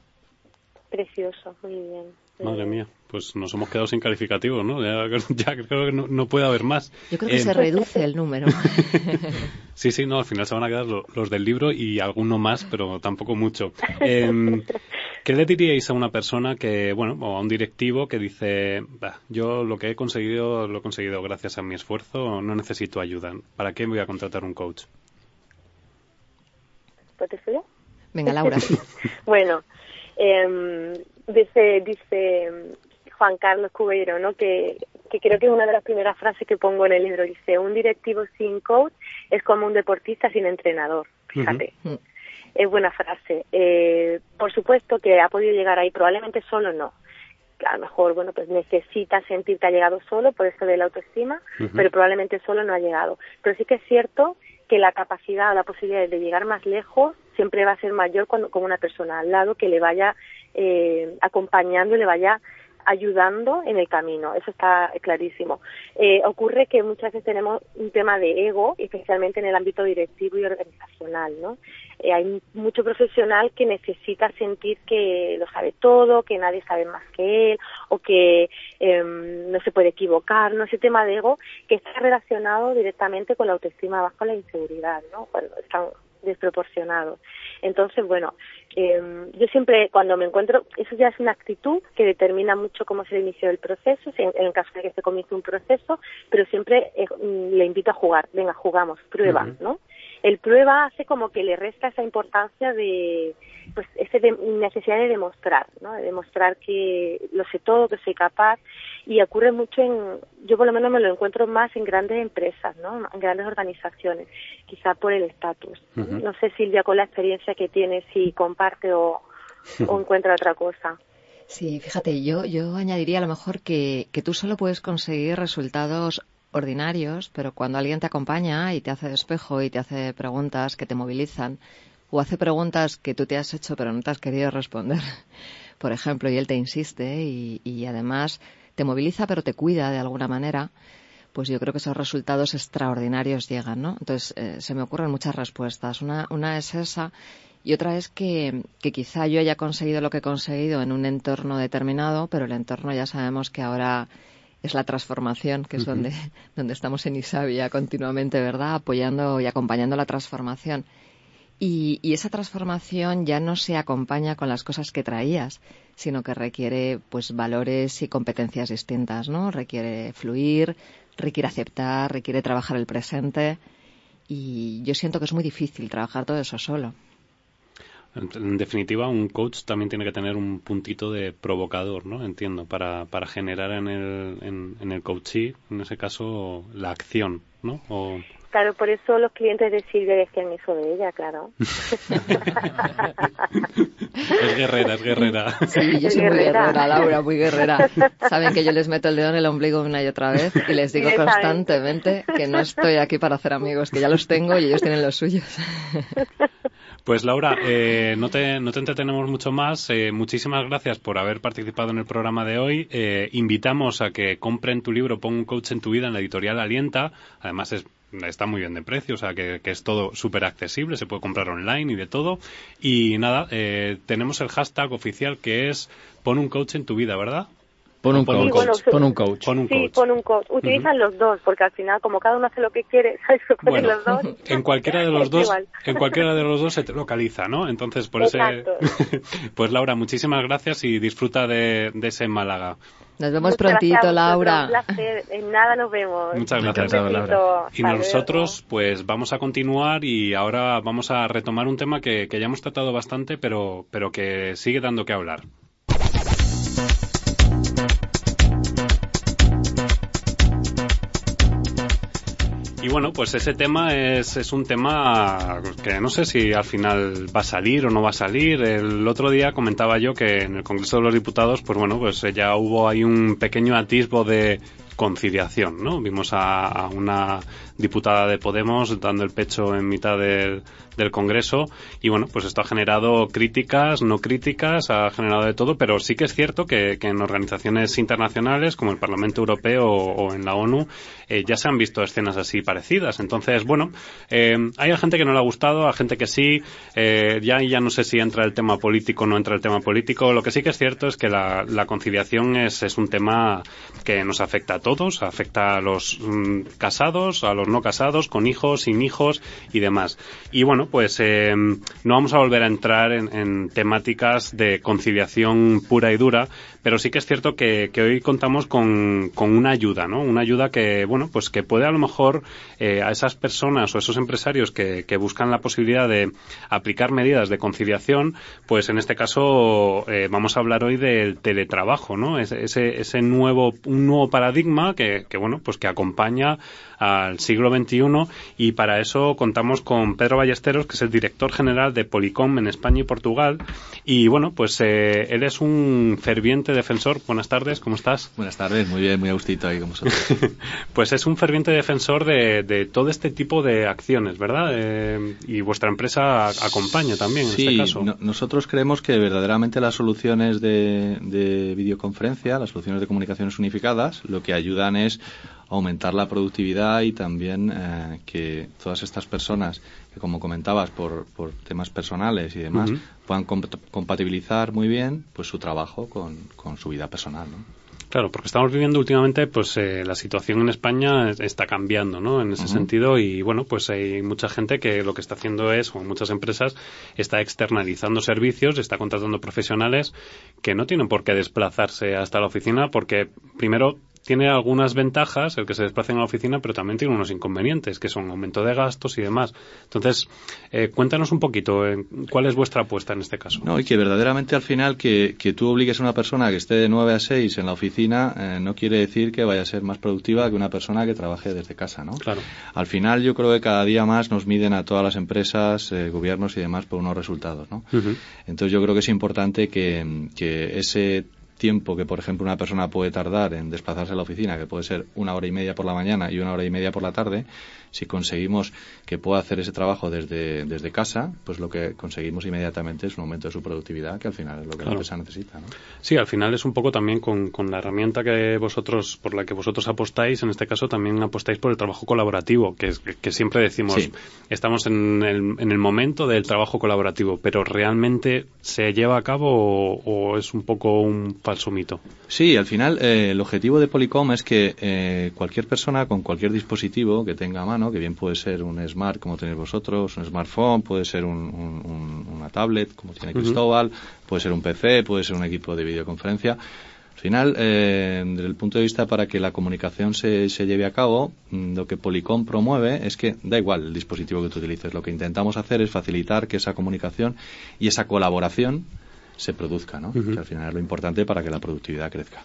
Precioso, muy bien. Madre mía, pues nos hemos quedado sin calificativo, ¿no? Ya, creo que no, puede haber más. Yo creo que se reduce el número. sí, sí, no, al final se van a quedar los del libro y alguno más, pero tampoco mucho. Em, ¿Qué le diríais a una persona que, bueno, o a un directivo que dice, yo lo que he conseguido lo he conseguido gracias a mi esfuerzo, no necesito ayuda? ¿Para qué voy a contratar un coach? ¿Pues te Venga, Laura. bueno, eh, dice, dice Juan Carlos Cubeiro, ¿no? Que, que creo que es una de las primeras frases que pongo en el libro. Dice, un directivo sin coach es como un deportista sin entrenador. Fíjate. Mm. Es buena frase. Eh, por supuesto que ha podido llegar ahí, probablemente solo no. A lo mejor, bueno, pues necesita sentir que ha llegado solo, por eso de la autoestima, pero probablemente solo no ha llegado. Pero sí que es cierto que la capacidad o la posibilidad de llegar más lejos siempre va a ser mayor cuando, con una persona al lado que le vaya eh, acompañando y le vaya ayudando en el camino, eso está clarísimo. Eh, ocurre que muchas veces tenemos un tema de ego, especialmente en el ámbito directivo y organizacional, ¿no? Eh, hay mucho profesional que necesita sentir que lo sabe todo, que nadie sabe más que él, o que em, no se puede equivocar, ¿no? Ese tema de ego que está relacionado directamente con la autoestima bajo la inseguridad, ¿no? Cuando están desproporcionados. Entonces, bueno, eh, yo siempre cuando me encuentro, eso ya es una actitud que determina mucho cómo se inició el proceso, en, el caso de que se comience un proceso, pero siempre eh, le invito a jugar, venga, jugamos, prueba, ¿no? el prueba hace como que le resta esa importancia de pues esa necesidad de demostrar, ¿no? De demostrar que lo sé todo, que soy capaz y ocurre mucho en, yo por lo menos me lo encuentro más en grandes empresas, ¿no? En grandes organizaciones, quizá por el estatus. No sé Silvia con la experiencia que tiene si comparte o, o encuentra otra cosa. Sí, fíjate, yo, yo añadiría a lo mejor que, que tú solo puedes conseguir resultados ordinarios, pero cuando alguien te acompaña y te hace despejo y te hace preguntas que te movilizan, o hace preguntas que tú te has hecho pero no te has querido responder, por ejemplo, y él te insiste y, y además te moviliza pero te cuida de alguna manera, pues yo creo que esos resultados extraordinarios llegan, ¿no? Entonces, eh, se me ocurren muchas respuestas. Una, una es esa y otra es que, que, quizá yo haya conseguido lo que he conseguido en un entorno determinado, pero el entorno ya sabemos que ahora es la transformación, que es donde, donde estamos en Isabia continuamente, ¿verdad? Apoyando y acompañando la transformación. Y, y, esa transformación ya no se acompaña con las cosas que traías, sino que requiere pues valores y competencias distintas, ¿no? Requiere fluir, requiere aceptar, requiere trabajar el presente y yo siento que es muy difícil trabajar todo eso solo. En definitiva, un coach también tiene que tener un puntito de provocador, ¿no? Entiendo, para, para generar en el, en, el coachee, en ese caso, la acción, ¿no? O... Claro, por eso los clientes de Silvia decían eso de ella, claro. es guerrera, es guerrera. Sí, yo soy muy guerrera, Laura, muy guerrera. Saben que yo les meto el dedo en el ombligo una y otra vez y les digo constantemente que no estoy aquí para hacer amigos, que ya los tengo y ellos tienen los suyos. Pues Laura, eh, no, te, no te entretenemos mucho más. Eh, muchísimas gracias por haber participado en el programa de hoy. Eh, invitamos a que compren tu libro Pon un coach en tu vida en la editorial Alienta. Además es está muy bien de precio, o sea que, que es todo súper accesible, se puede comprar online y de todo. Y nada, eh, tenemos el hashtag oficial que es pon un coach en tu vida, ¿verdad? Pon un, coach, pon un coach. Pon un sí, coach. pon un coach. Utilizan los dos, porque al final, como cada uno hace lo que quiere, ¿sabes? Bueno, los dos. en cualquiera de los dos, en cualquiera de los dos se te localiza, ¿no? Entonces, por Exacto. ese, pues Laura, muchísimas gracias y disfruta de, de ese Málaga. Nos vemos Muchas gracias prontito, vosotros, Laura. Un placer. En nada nos vemos. Muchas gracias. Laura. Y Hasta nosotros, pues vamos a continuar y ahora vamos a retomar un tema que, que ya hemos tratado bastante, pero, pero que sigue dando que hablar. Y bueno, pues ese tema es, es un tema que no sé si al final va a salir o no va a salir. El otro día comentaba yo que en el Congreso de los Diputados, pues bueno, pues ya hubo ahí un pequeño atisbo de conciliación, ¿no? Vimos a, a una diputada de Podemos dando el pecho en mitad del, Congreso y bueno, pues esto ha generado críticas, no críticas, ha generado de todo, pero sí que es cierto que, en organizaciones internacionales como el Parlamento Europeo o, en la ONU eh, ya se han visto escenas así parecidas. Entonces, bueno, eh, hay gente que no le ha gustado, hay gente que sí, eh, ya, ya no sé si entra el tema político o no entra el tema político. Lo que sí que es cierto es que la, la conciliación es, es un tema que nos afecta a todos, afecta a los mm, casados, a los no casados, con hijos, sin hijos y demás. Y bueno, pues eh, no vamos a volver a entrar en, en, temáticas de conciliación pura y dura, pero sí que es cierto que, hoy contamos con, con, una ayuda, ¿no? Una ayuda que, bueno, pues que puede a lo mejor eh, a esas personas o esos empresarios que, buscan la posibilidad de aplicar medidas de conciliación, pues en este caso eh, vamos a hablar hoy del teletrabajo, ¿no? Ese, ese, ese nuevo, un nuevo paradigma que, que, bueno, pues que acompaña al siglo XXI y para eso contamos con Pedro Ballesteros, que es el director general de Policom en España y Portugal. Y bueno, pues eh, él es un ferviente defensor. Buenas tardes, ¿cómo estás? Buenas tardes, muy bien, muy agustito ahí con vosotros. pues es un ferviente defensor de, de, todo este tipo de acciones, ¿verdad? Eh, y vuestra empresa acompaña también en este caso. No, nosotros creemos que verdaderamente las soluciones de, de videoconferencia, las soluciones de comunicaciones unificadas, lo que ayudan es aumentar la productividad y también eh, que todas estas personas que, como comentabas, por, por temas personales y demás, uh -huh. puedan comp compatibilizar muy bien pues su trabajo con, con su vida personal. ¿no? Claro, porque estamos viviendo últimamente, pues eh, la situación en España está cambiando, ¿no? En ese uh -huh. sentido y bueno, pues hay mucha gente que lo que está haciendo es, o muchas empresas, está externalizando servicios, está contratando profesionales que no tienen por qué desplazarse hasta la oficina porque primero tiene algunas ventajas el que se desplacen a la oficina, pero también tiene unos inconvenientes, que son aumento de gastos y demás. Entonces, eh, cuéntanos un poquito, ¿cuál es vuestra apuesta en este caso? No, y que verdaderamente al final que, que tú obligues a una persona que esté de 9 a 6 en la oficina eh, no quiere decir que vaya a ser más productiva que una persona que trabaje desde casa, ¿no? Claro. Al final yo creo que cada día más nos miden a todas las empresas, eh, gobiernos y demás por unos resultados, ¿no? Entonces yo creo que es importante que, que ese tiempo que, por ejemplo, una persona puede tardar en desplazarse a la oficina, que puede ser una hora y media por la mañana y una hora y media por la tarde, si conseguimos que pueda hacer ese trabajo desde, desde casa, pues lo que conseguimos inmediatamente es un aumento de su productividad, que al final es lo que la empresa necesita. ¿no? Sí, al final es un poco también con, con, la herramienta que vosotros, por la que vosotros apostáis, en este caso también apostáis por el trabajo colaborativo, que, que siempre decimos, estamos en el, en el momento del trabajo colaborativo, pero realmente se lleva a cabo o, es un poco un falso mito. Sí, al final eh, el objetivo de Polycom es que eh, cualquier persona con cualquier dispositivo que tenga a mano que bien puede ser un smart como tenéis vosotros, un smartphone, puede ser una tablet como tiene Cristóbal, puede ser un PC, puede ser un equipo de videoconferencia. Al final, eh, desde el punto de vista para que la comunicación se, se lleve a cabo, mm, lo que Polycom promueve es que da igual el dispositivo que tú utilices. Lo que intentamos hacer es facilitar que esa comunicación y esa colaboración se produzca, ¿no? Que al final es lo importante para que la productividad crezca.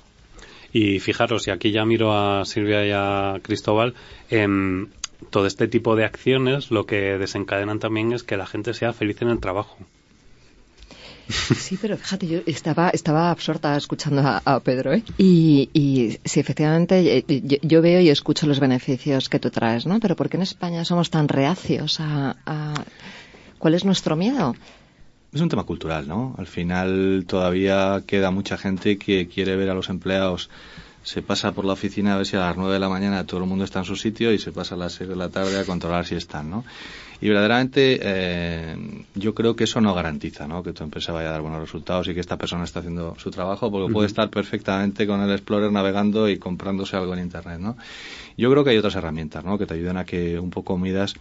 Y fijaros, y aquí ya miro a Silvia y a Cristóbal, eh, todo este tipo de acciones lo que desencadenan también es que la gente sea feliz en el trabajo. Sí, pero fíjate, yo estaba, estaba absorta escuchando a, Pedro, ¿eh? Y, y sí, efectivamente, eh, yo, veo y escucho los beneficios que tú traes, ¿no? Pero ¿por qué en España somos tan reacios a, a... ¿Cuál es nuestro miedo? Es un tema cultural, ¿no? Al final todavía queda mucha gente que quiere ver a los empleados se pasa por la oficina a ver si a las 9 de la mañana todo el mundo está en su sitio y se pasa a las 6 de la tarde a controlar si están, ¿no? Y verdaderamente eh, yo creo que eso no garantiza, ¿no? Que tu empresa vaya a dar buenos resultados y que esta persona está haciendo su trabajo porque puede estar perfectamente con el Explorer navegando y comprándose algo en Internet, ¿no? Yo creo que hay otras herramientas, ¿no? Que te ayuden a que un poco midas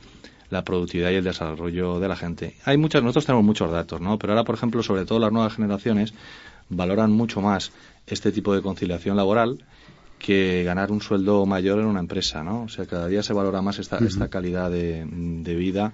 la productividad y el desarrollo de la gente. Hay muchas, nosotros tenemos muchos datos, ¿no? Pero ahora, por ejemplo, sobre todo las nuevas generaciones valoran mucho más este tipo de conciliación laboral que ganar un sueldo mayor en una empresa, ¿no? O sea, cada día se valora más esta, esta calidad de, de vida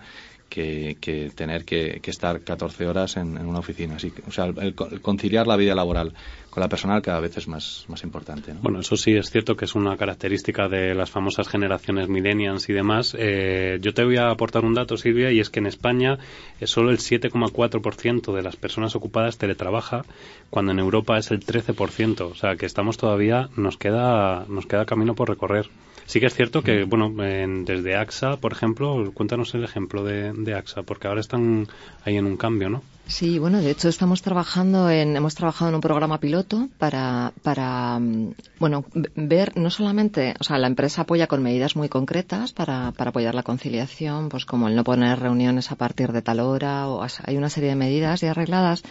que, que tener que, estar 14 horas en, una oficina. Así que, o sea, el, conciliar la vida laboral con la personal cada vez es más, más importante. ¿no? Bueno, eso sí es cierto que es una característica de las famosas generaciones millennials y demás. Eh, yo te voy a aportar un dato, Silvia, y es que en España es solo el 7,4% de las personas ocupadas teletrabaja, cuando en Europa es el 13%. O sea, que estamos todavía, nos queda, nos queda camino por recorrer. Sí que es cierto que, bueno, desde AXA, por ejemplo, cuéntanos el ejemplo de, AXA, porque ahora están ahí en un cambio, ¿no? Sí, bueno, de hecho estamos trabajando en, hemos trabajado en un programa piloto para, para, mm, bueno, ver no solamente, o sea, la empresa apoya con medidas muy concretas para, para apoyar la conciliación, pues como el no poner reuniones a partir de tal hora, o hay una serie de medidas ya arregladas,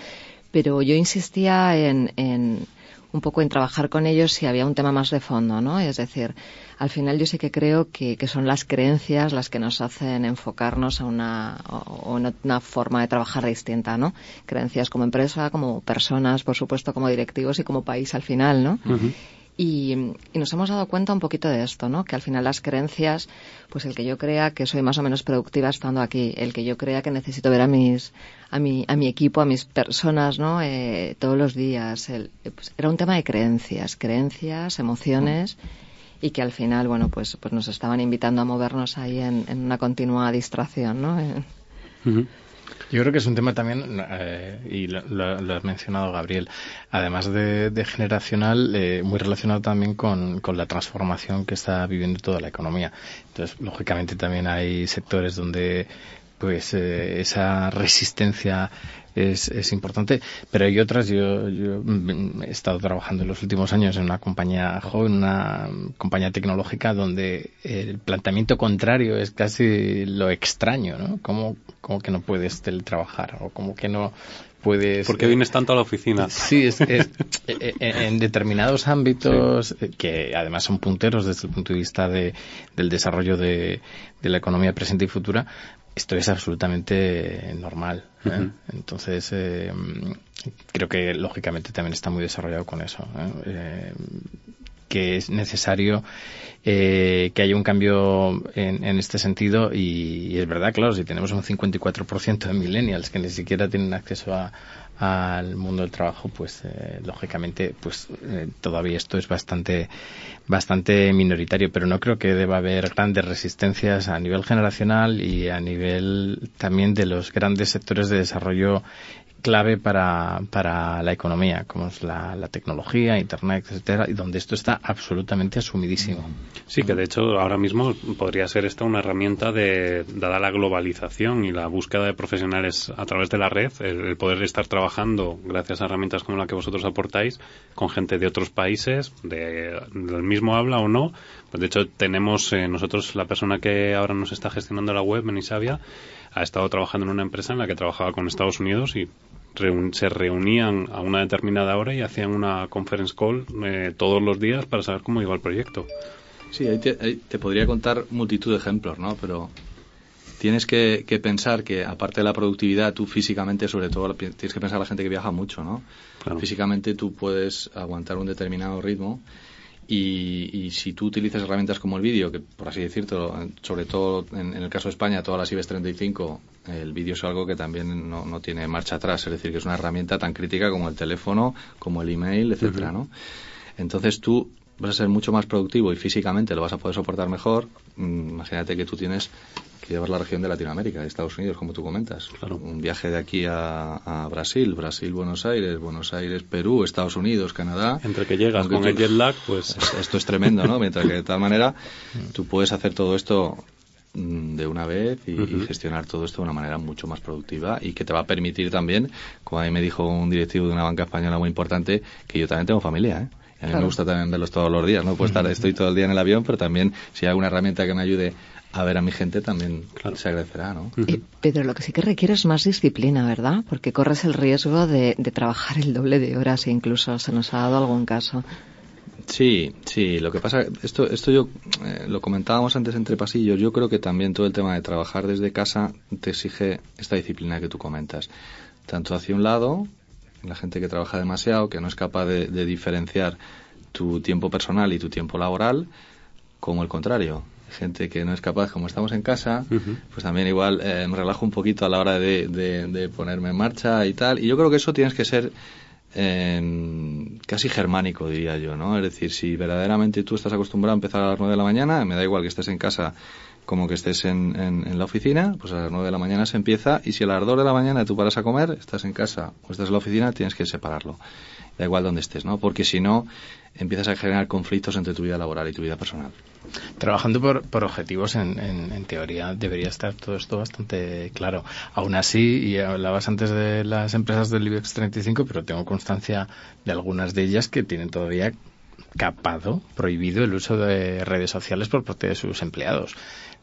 pero yo insistía en, en un poco en trabajar con ellos si había un tema más de fondo, ¿no? Es decir, al final yo sí que creo que, son las creencias las que nos hacen enfocarnos a una, una forma de trabajar distinta, ¿no? Creencias como empresa, como personas, por supuesto, como directivos y como país al final, ¿no? Y, nos hemos dado cuenta un poquito de esto, ¿no? Que al final las creencias, pues el que yo crea que soy más o menos productiva estando aquí, el que yo crea que necesito ver a mis, a mi, a mi equipo, a mis personas, ¿no? Eh, todos los días, el, pues era un tema de creencias, creencias, emociones y que al final, bueno, pues, pues nos estaban invitando a movernos ahí en, una continua distracción, ¿no? Eh. Yo creo que es un tema también, eh, y lo, has mencionado Gabriel, además de, generacional, eh, muy relacionado también con, con, la transformación que está viviendo toda la economía. Entonces, lógicamente también hay sectores donde pues eh, esa resistencia es, es, importante, pero hay otras. Yo, yo, he estado trabajando en los últimos años en una compañía joven, una compañía tecnológica, donde el planteamiento contrario es casi lo extraño, ¿no? ¿Cómo, cómo que no puedes teletrabajar? ¿O cómo que no puedes... ¿Por qué vienes tanto a la oficina? Sí, es, es en determinados ámbitos que además son punteros desde el punto de vista de, del desarrollo de, de la economía presente y futura, esto es absolutamente normal. ¿eh? Entonces, eh, creo que lógicamente también está muy desarrollado con eso. ¿eh? que es necesario eh, que haya un cambio en, este sentido y, es verdad, claro, si tenemos un 54% de millennials que ni siquiera tienen acceso al mundo del trabajo, pues eh, lógicamente, pues eh, todavía esto es bastante bastante minoritario, pero no creo que deba haber grandes resistencias a nivel generacional y a nivel también de los grandes sectores de desarrollo clave para, para la economía, como es la, la, tecnología, Internet, etcétera, y donde esto está absolutamente asumidísimo. Sí, que de hecho ahora mismo podría ser esta una herramienta de, dada la globalización y la búsqueda de profesionales a través de la red, el, poder estar trabajando gracias a herramientas como la que vosotros aportáis con gente de otros países, de, del mismo habla o no. Pues de hecho tenemos eh, nosotros la persona que ahora nos está gestionando la web, Benisavia, ha estado trabajando en una empresa en la que trabajaba con Estados Unidos y se reunían a una determinada hora y hacían una conference call eh, todos los días para saber cómo iba el proyecto. Sí, ahí te, podría contar multitud de ejemplos, ¿no? Pero tienes que, pensar que, aparte de la productividad, tú físicamente, sobre todo, tienes que pensar la gente que viaja mucho, ¿no? Físicamente tú puedes aguantar un determinado ritmo y, si tú utilizas herramientas como el vídeo, que por así decirlo, sobre todo en, el caso de España, todas las IBEX 35, el vídeo es algo que también no, tiene marcha atrás, es decir, que es una herramienta tan crítica como el teléfono, como el email, etcétera, ¿no? Entonces tú vas a ser mucho más productivo y físicamente lo vas a poder soportar mejor. Mm, imagínate que tú tienes que llevar la región de Latinoamérica, de Estados Unidos, como tú comentas. Un viaje de aquí a, Brasil, Brasil, Buenos Aires, Buenos Aires, Perú, Estados Unidos, Canadá. Entre que llegas con el jet lag, pues... Esto es tremendo, ¿no? Mientras que de tal manera tú puedes hacer todo esto mm, de una vez y, gestionar todo esto de una manera mucho más productiva y que te va a permitir también, como a mí me dijo un directivo de una banca española muy importante, que yo también tengo familia, ¿eh? a mí me gusta también verlos todos los días, ¿no? Puedo estar, estoy todo el día en el avión, pero también si hay alguna herramienta que me ayude a ver a mi gente también se agradecerá, ¿no? Eh, Pedro, lo que sí que requiere es más disciplina, ¿verdad? Porque corres el riesgo de, trabajar el doble de horas, incluso se nos ha dado algún caso. Sí, sí, lo que pasa, esto, esto yo eh, lo comentábamos antes entre pasillos, yo creo que también todo el tema de trabajar desde casa te exige esta disciplina que tú comentas, tanto hacia un lado, la gente que trabaja demasiado, que no es capaz de, diferenciar tu tiempo personal y tu tiempo laboral, como el contrario. Gente que no es capaz, como estamos en casa, pues también igual eh, me relajo un poquito a la hora de, ponerme en marcha y tal. Y yo creo que eso tienes que ser eh, casi germánico, diría yo, ¿no? Es decir, si verdaderamente tú estás acostumbrado a empezar a las nueve de la mañana, me da igual que estés en casa como que estés en, en, la oficina, pues a las 9 de la mañana se empieza y si a las 2 de la mañana tú paras a comer, estás en casa o estás en la oficina, tienes que separarlo. Da igual donde estés, ¿no? Porque si no, empiezas a generar conflictos entre tu vida laboral y tu vida personal. Trabajando por, objetivos, en, en, teoría debería estar todo esto bastante claro. Aún así, y hablabas antes de las empresas del IBEX 35, pero tengo constancia de algunas de ellas que tienen todavía capado, prohibido el uso de redes sociales por parte de sus empleados.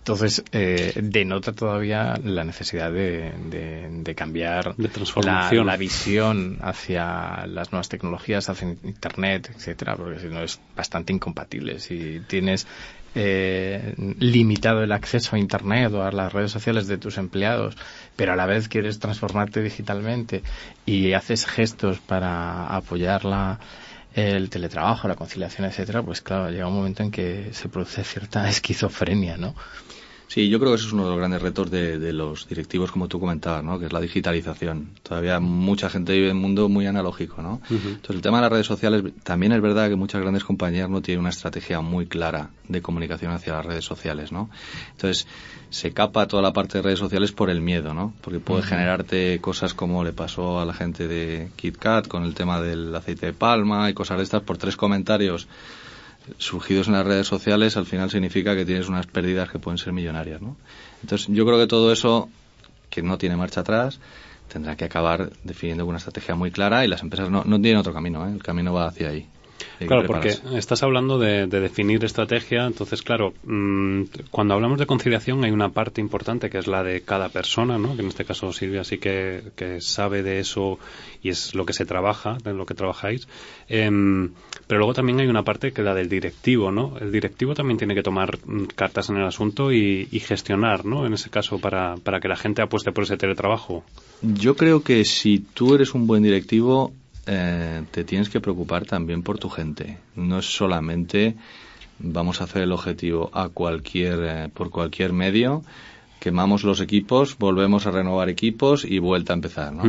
Entonces, eh, denota todavía la necesidad de, de, cambiar la, visión hacia las nuevas tecnologías, hacia Internet, etcétera, porque si no es bastante incompatible. Si tienes eh, limitado el acceso a Internet o a las redes sociales de tus empleados, pero a la vez quieres transformarte digitalmente y haces gestos para apoyar la, el teletrabajo, la conciliación, etcétera, pues claro, llega un momento en que se produce cierta esquizofrenia, ¿no? Sí, yo creo que eso es uno de los grandes retos de, los directivos, como tú comentabas, ¿no? que es la digitalización. Todavía mucha gente vive en un mundo muy analógico. ¿no? Entonces, el tema de las redes sociales, también es verdad que muchas grandes compañías no tienen una estrategia muy clara de comunicación hacia las redes sociales. ¿no? Entonces, se capa toda la parte de redes sociales por el miedo, ¿no? porque puede generarte cosas como le pasó a la gente de KitKat con el tema del aceite de palma y cosas de estas por tres comentarios surgidos en las redes sociales, al final significa que tienes unas pérdidas que pueden ser millonarias, ¿no? Entonces, yo creo que todo eso, que no tiene marcha atrás, tendrá que acabar definiendo una estrategia muy clara y las empresas no, no tienen otro camino, ¿eh? el camino va hacia ahí. Claro, porque estás hablando de, definir estrategia, entonces, claro, mm, cuando hablamos de conciliación hay una parte importante que es la de cada persona, ¿no? que en este caso Silvia sí que, sabe de eso y es lo que se trabaja, de lo que trabajáis. Em, pero luego también hay una parte que es la del directivo, ¿no? El directivo también tiene que tomar mm, cartas en el asunto y, y gestionar, ¿no? En ese caso, para, para que la gente apueste por ese teletrabajo. Yo creo que si tú eres un buen directivo, eh, te tienes que preocupar también por tu gente. No es solamente vamos a hacer el objetivo a cualquier, eh, por cualquier medio, quemamos los equipos, volvemos a renovar equipos y vuelta a empezar. ¿no?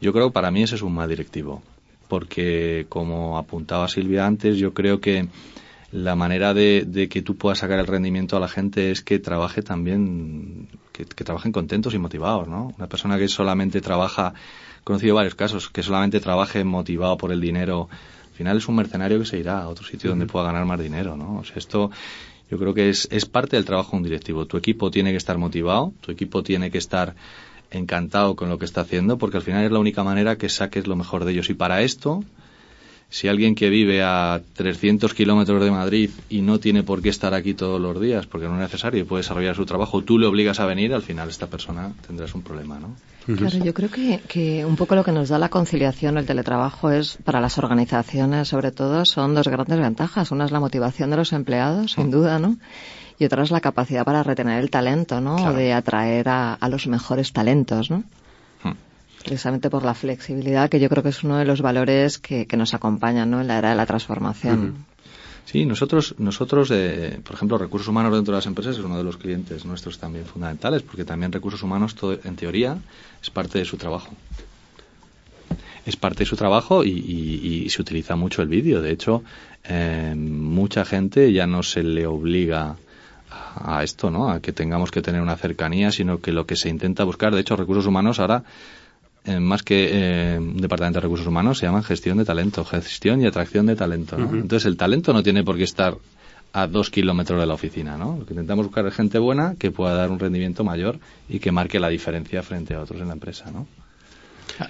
Yo creo que para mí ese es un mal directivo, porque como apuntaba Silvia antes, yo creo que la manera de, que tú puedas sacar el rendimiento a la gente es que trabaje también, que, que trabajen contentos y motivados, ¿no? Una persona que solamente trabaja, he conocido varios casos, que solamente trabaje motivado por el dinero, al final es un mercenario que se irá a otro sitio donde pueda ganar más dinero, ¿no? O sea, esto yo creo que es, es parte del trabajo de un directivo. Tu equipo tiene que estar motivado, tu equipo tiene que estar encantado con lo que está haciendo, porque al final es la única manera que saques lo mejor de ellos. Y para esto, si alguien que vive a 300 kilómetros de Madrid y no tiene por qué estar aquí todos los días, porque no es necesario y puede desarrollar su trabajo, tú le obligas a venir, al final esta persona tendrás un problema, ¿no? Claro, yo creo que, que un poco lo que nos da la conciliación, el teletrabajo, es para las organizaciones, sobre todo, son dos grandes ventajas. Una es la motivación de los empleados, sin duda, ¿no? Y otra es la capacidad para retener el talento, ¿no? O de atraer a, a los mejores talentos, ¿no? Precisamente por la flexibilidad, que yo creo que es uno de los valores que, nos acompañan ¿no? en la era de la transformación. Sí, nosotros, nosotros eh, por ejemplo, recursos humanos dentro de las empresas es uno de los clientes nuestros también fundamentales, porque también recursos humanos, en teoría, es parte de su trabajo. Es parte de su trabajo y, se utiliza mucho el vídeo. De hecho, eh, mucha gente ya no se le obliga a esto, ¿no? A que tengamos que tener una cercanía, sino que lo que se intenta buscar, de hecho, recursos humanos ahora eh, más que eh, departamento de recursos humanos, se llama gestión de talento, gestión y atracción de talento. Entonces, el talento no tiene por qué estar a dos kilómetros de la oficina, ¿no? Lo que intentamos buscar es gente buena que pueda dar un rendimiento mayor y que marque la diferencia frente a otros en la empresa, ¿no?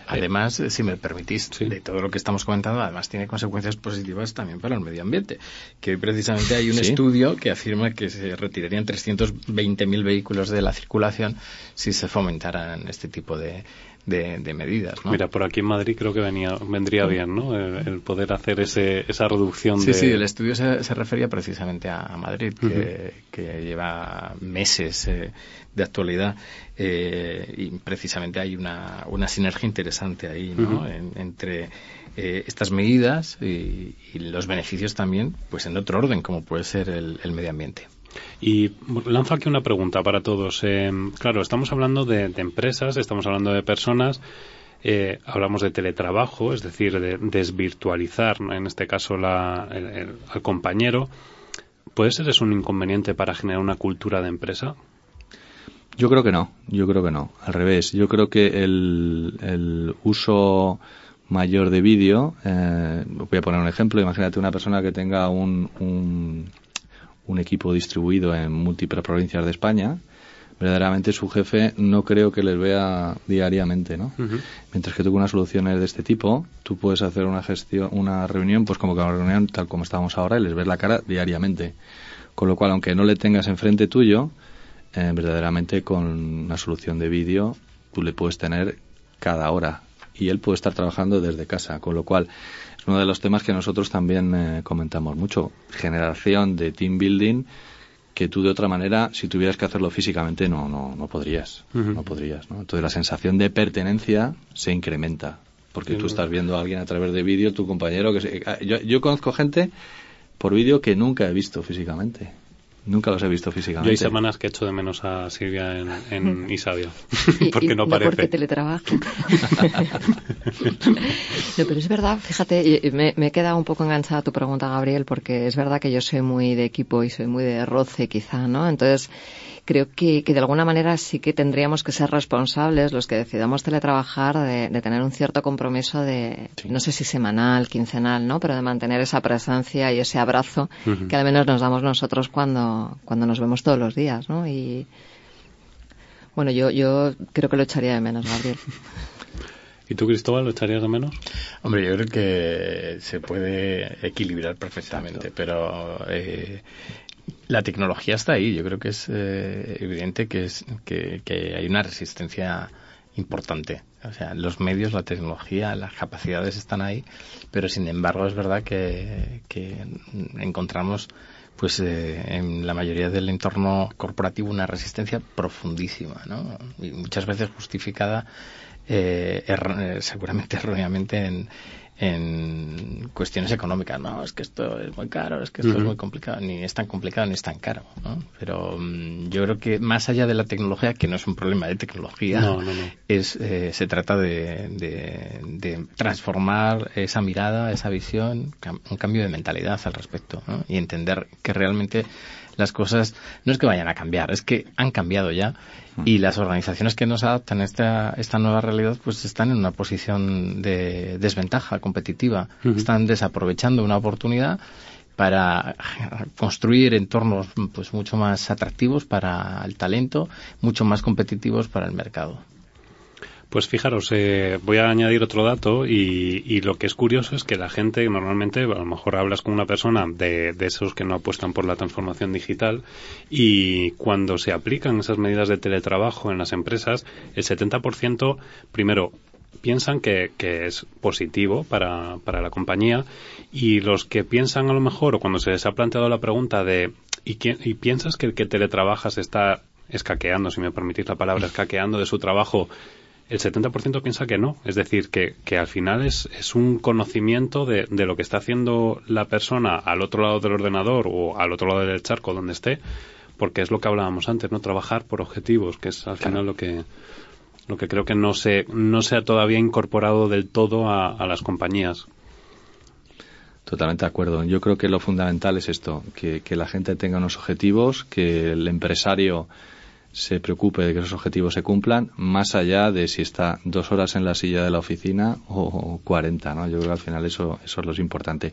Además, si me permitís, de todo lo que estamos comentando, además tiene consecuencias positivas también para el medio ambiente. Que hoy precisamente hay un estudio que afirma que se retirarían 320.000 vehículos de la circulación si se fomentaran este tipo de, de, medidas. ¿no? Mira, por aquí en Madrid creo que venía, vendría bien, ¿no? El, poder hacer ese, esa reducción sí, de... Sí, el estudio se, se refería precisamente a, Madrid, que, que, lleva meses eh, de actualidad eh, y precisamente hay una, una sinergia interesante ahí, ¿no? entre eh, estas medidas y, los beneficios también, pues en otro orden, como puede ser el medio ambiente. Y lanzo aquí una pregunta para todos. Eh, claro, estamos hablando de, empresas, estamos hablando de personas, eh, hablamos de teletrabajo, es decir, de desvirtualizar, en este caso, al compañero. ¿Puede ser eso un inconveniente para generar una cultura de empresa? Yo creo que no, yo creo que no. Al revés, yo creo que el, uso mayor de vídeo, eh, voy a poner un ejemplo, imagínate una persona que tenga un, un equipo distribuido en múltiples provincias de España, verdaderamente su jefe no creo que les vea diariamente, ¿no? Mientras que tú con unas soluciones de este tipo, tú puedes hacer una gestión, una reunión, pues como que una reunión tal como estamos ahora y les ves la cara diariamente. Con lo cual, aunque no le tengas enfrente tuyo, eh, verdaderamente con una solución de vídeo, tú le puedes tener cada hora y él puede estar trabajando desde casa. Con lo cual, es uno de los temas que nosotros también eh, comentamos mucho. Generación de team building que tú de otra manera, si tuvieras que hacerlo físicamente, no, no, no podrías. No podrías, ¿no? Entonces la sensación de pertenencia se incrementa. Porque tú estás viendo a alguien a través de vídeo, tu compañero que ah, yo, yo conozco gente por vídeo que nunca he visto físicamente. Nunca los he visto físicamente. Yo hay semanas que echo de menos a Silvia en, en Isabia, porque no parece. porque teletrabajo. no, pero es verdad, fíjate, me, me he quedado un poco enganchada a tu pregunta, Gabriel, porque es verdad que yo soy muy de equipo y soy muy de roce, quizá, ¿no? Entonces, creo que, que, de alguna manera sí que tendríamos que ser responsables los que decidamos teletrabajar de, de tener un cierto compromiso de, no sé si semanal, quincenal, ¿no? Pero de mantener esa presencia y ese abrazo que al menos nos damos nosotros cuando, cuando nos vemos todos los días, ¿no? Y bueno, yo, yo creo que lo echaría de menos, Gabriel. ¿Y tú, Cristóbal, lo echarías de menos? Hombre, yo creo que se puede equilibrar perfectamente, pero eh, la tecnología está ahí. Yo creo que es eh, evidente que, es, que, hay una resistencia importante O sea, los medios, la tecnología, las capacidades están ahí, pero sin embargo es verdad que, encontramos pues eh, en la mayoría del entorno corporativo una resistencia profundísima, ¿no? Y muchas veces justificada eh, eh seguramente erróneamente en, en cuestiones económicas. No, es que esto es muy caro, es que esto es muy complicado. Ni es tan complicado ni es tan caro. ¿no? Pero mm, yo creo que más allá de la tecnología, que no es un problema de tecnología, Es, eh, se trata de, de, transformar esa mirada, esa visión, un cambio de mentalidad al respecto y entender que realmente las cosas no es que vayan a cambiar, es que han cambiado ya mm. y las organizaciones que nos adaptan a esta, esta nueva realidad pues están en una posición de desventaja competitiva, están desaprovechando una oportunidad para construir entornos pues mucho más atractivos para el talento, mucho más competitivos para el mercado. Pues fijaros, eh, voy a añadir otro dato y, lo que es curioso es que la gente normalmente, a lo mejor hablas con una persona de, esos que no apuestan por la transformación digital y cuando se aplican esas medidas de teletrabajo en las empresas, el 70% primero piensan que, es positivo para, para, la compañía y los que piensan a lo mejor o cuando se les ha planteado la pregunta de ¿y, y piensas que el que teletrabajas está escaqueando, si me permitís la palabra, escaqueando de su trabajo el 70% piensa que no. Es decir, que, que al final es, es un conocimiento de, de, lo que está haciendo la persona al otro lado del ordenador o al otro lado del charco donde esté, porque es lo que hablábamos antes, ¿no? Trabajar por objetivos, que es al final lo que lo que creo que no se, no se ha todavía incorporado del todo a, a las compañías. Totalmente de acuerdo. Yo creo que lo fundamental es esto, que, que la gente tenga unos objetivos, que el empresario se preocupe de que esos objetivos se cumplan, más allá de si está dos horas en la silla de la oficina o cuarenta, ¿no? Yo creo que al final eso, eso es lo importante.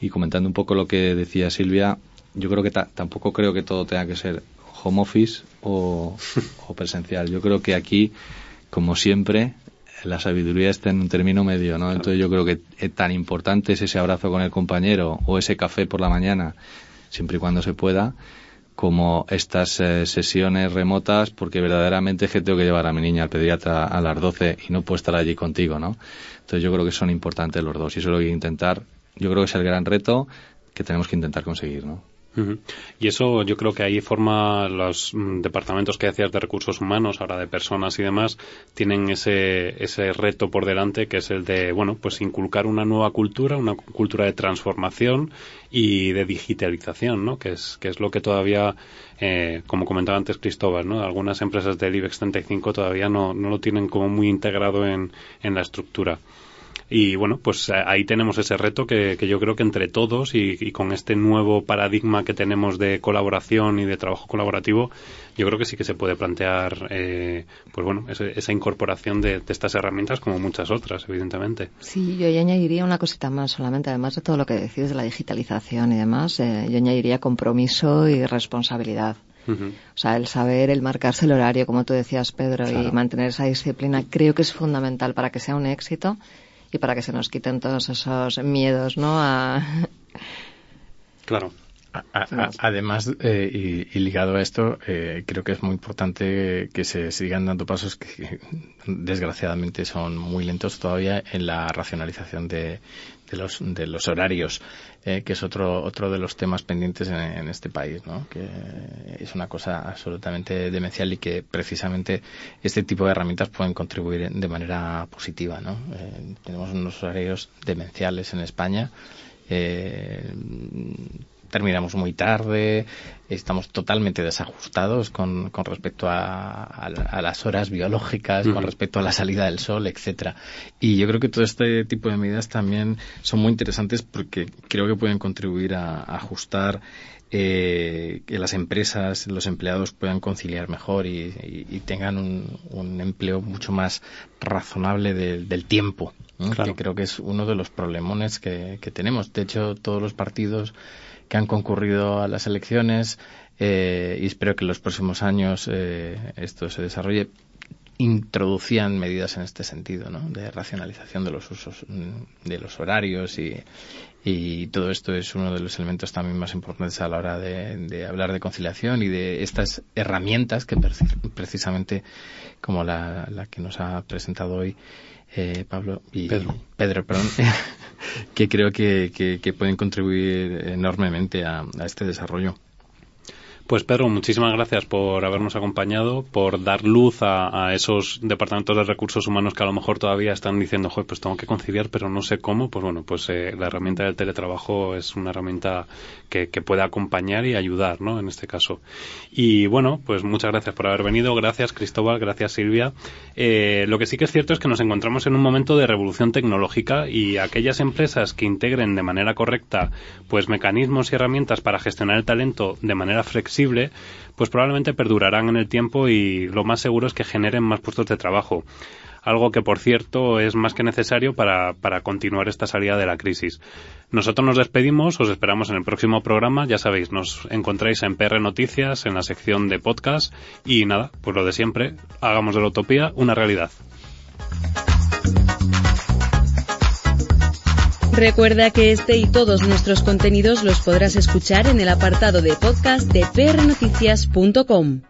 Y comentando un poco lo que decía Silvia, yo creo que tampoco creo que todo tenga que ser home office o, presencial. Yo creo que aquí, como siempre, la sabiduría está en un término medio, ¿no? Entonces yo creo que tan importante es ese abrazo con el compañero o ese café por la mañana, siempre y cuando se pueda, como estas eh, sesiones remotas, porque verdaderamente es que tengo que llevar a mi niña al pediatra a las 12 y no puedo estar allí contigo, ¿no? Entonces yo creo que son importantes los dos y eso es lo que intentar. Yo creo que es el gran reto que tenemos que intentar conseguir, ¿no? Y eso yo creo que ahí forma los mm, departamentos que decías de recursos humanos, ahora de personas y demás, tienen ese, ese reto por delante que es el de, bueno, pues inculcar una nueva cultura, una cultura de transformación y de digitalización, ¿no? Que es, que es lo que todavía, eh, como comentaba antes Cristóbal, ¿no? Algunas empresas del IBEX 35 todavía no, no lo tienen como muy integrado en, en la estructura. Y bueno, pues eh, ahí tenemos ese reto que, yo creo que entre todos y, con este nuevo paradigma que tenemos de colaboración y de trabajo colaborativo, yo creo que sí que se puede plantear, eh, pues bueno, esa incorporación de, estas herramientas como muchas otras, evidentemente. Sí, yo añadiría una cosita más solamente, además de todo lo que decís de la digitalización y demás, eh, yo añadiría compromiso y responsabilidad. O sea, el saber, el marcarse el horario, como tú decías, Pedro, y mantener esa disciplina, creo que es fundamental para que sea un éxito y para que se nos quiten todos esos miedos, ¿no? A... Claro. además, eh, y, ligado a esto, eh, creo que es muy importante que se sigan dando pasos que, desgraciadamente son muy lentos todavía en la racionalización de, de los, de los horarios, eh, que es otro, otro de los temas pendientes en, este país, ¿no? que es una cosa absolutamente demencial y que precisamente este tipo de herramientas pueden contribuir de manera positiva. ¿no? Eh, tenemos unos horarios demenciales en España. Eh, terminamos muy tarde, estamos totalmente desajustados con, con respecto a, las horas biológicas, con respecto a la salida del sol, etcétera. Y yo creo que todo este tipo de medidas también son muy interesantes porque creo que pueden contribuir a, ajustar eh, que las empresas, los empleados puedan conciliar mejor y, tengan un, empleo mucho más razonable del tiempo, que creo que es uno de los problemones que, que tenemos. De hecho, todos los partidos que han concurrido a las elecciones eh, y espero que en los próximos años eh, esto se desarrolle introducían medidas en este sentido, ¿no? De racionalización de los usos, de los horarios y, y todo esto es uno de los elementos también más importantes a la hora de, hablar de conciliación y de estas herramientas que precisamente como la, la que nos ha presentado hoy eh, Pablo y Pedro, Pedro perdón, que creo que, que, pueden contribuir enormemente a este desarrollo. Pues Pedro, muchísimas gracias por habernos acompañado, por dar luz a, esos departamentos de recursos humanos que a lo mejor todavía están diciendo, Joder, pues tengo que conciliar, pero no sé cómo. Pues bueno, pues eh, la herramienta del teletrabajo es una herramienta que, puede acompañar y ayudar, ¿no? En este caso. Y bueno, pues muchas gracias por haber venido. Gracias Cristóbal, gracias Silvia. Eh, lo que sí que es cierto es que nos encontramos en un momento de revolución tecnológica y aquellas empresas que integren de manera correcta, pues mecanismos y herramientas para gestionar el talento de manera flexible pues probablemente perdurarán en el tiempo y lo más seguro es que generen más puestos de trabajo. Algo que, por cierto, es más que necesario para, para continuar esta salida de la crisis. Nosotros nos despedimos, os esperamos en el próximo programa. Ya sabéis, nos encontráis en PR Noticias, en la sección de podcast. Y nada, pues lo de siempre, hagamos de la utopía una realidad. Recuerda que este y todos nuestros contenidos los podrás escuchar en el apartado de podcast de prnoticias.com.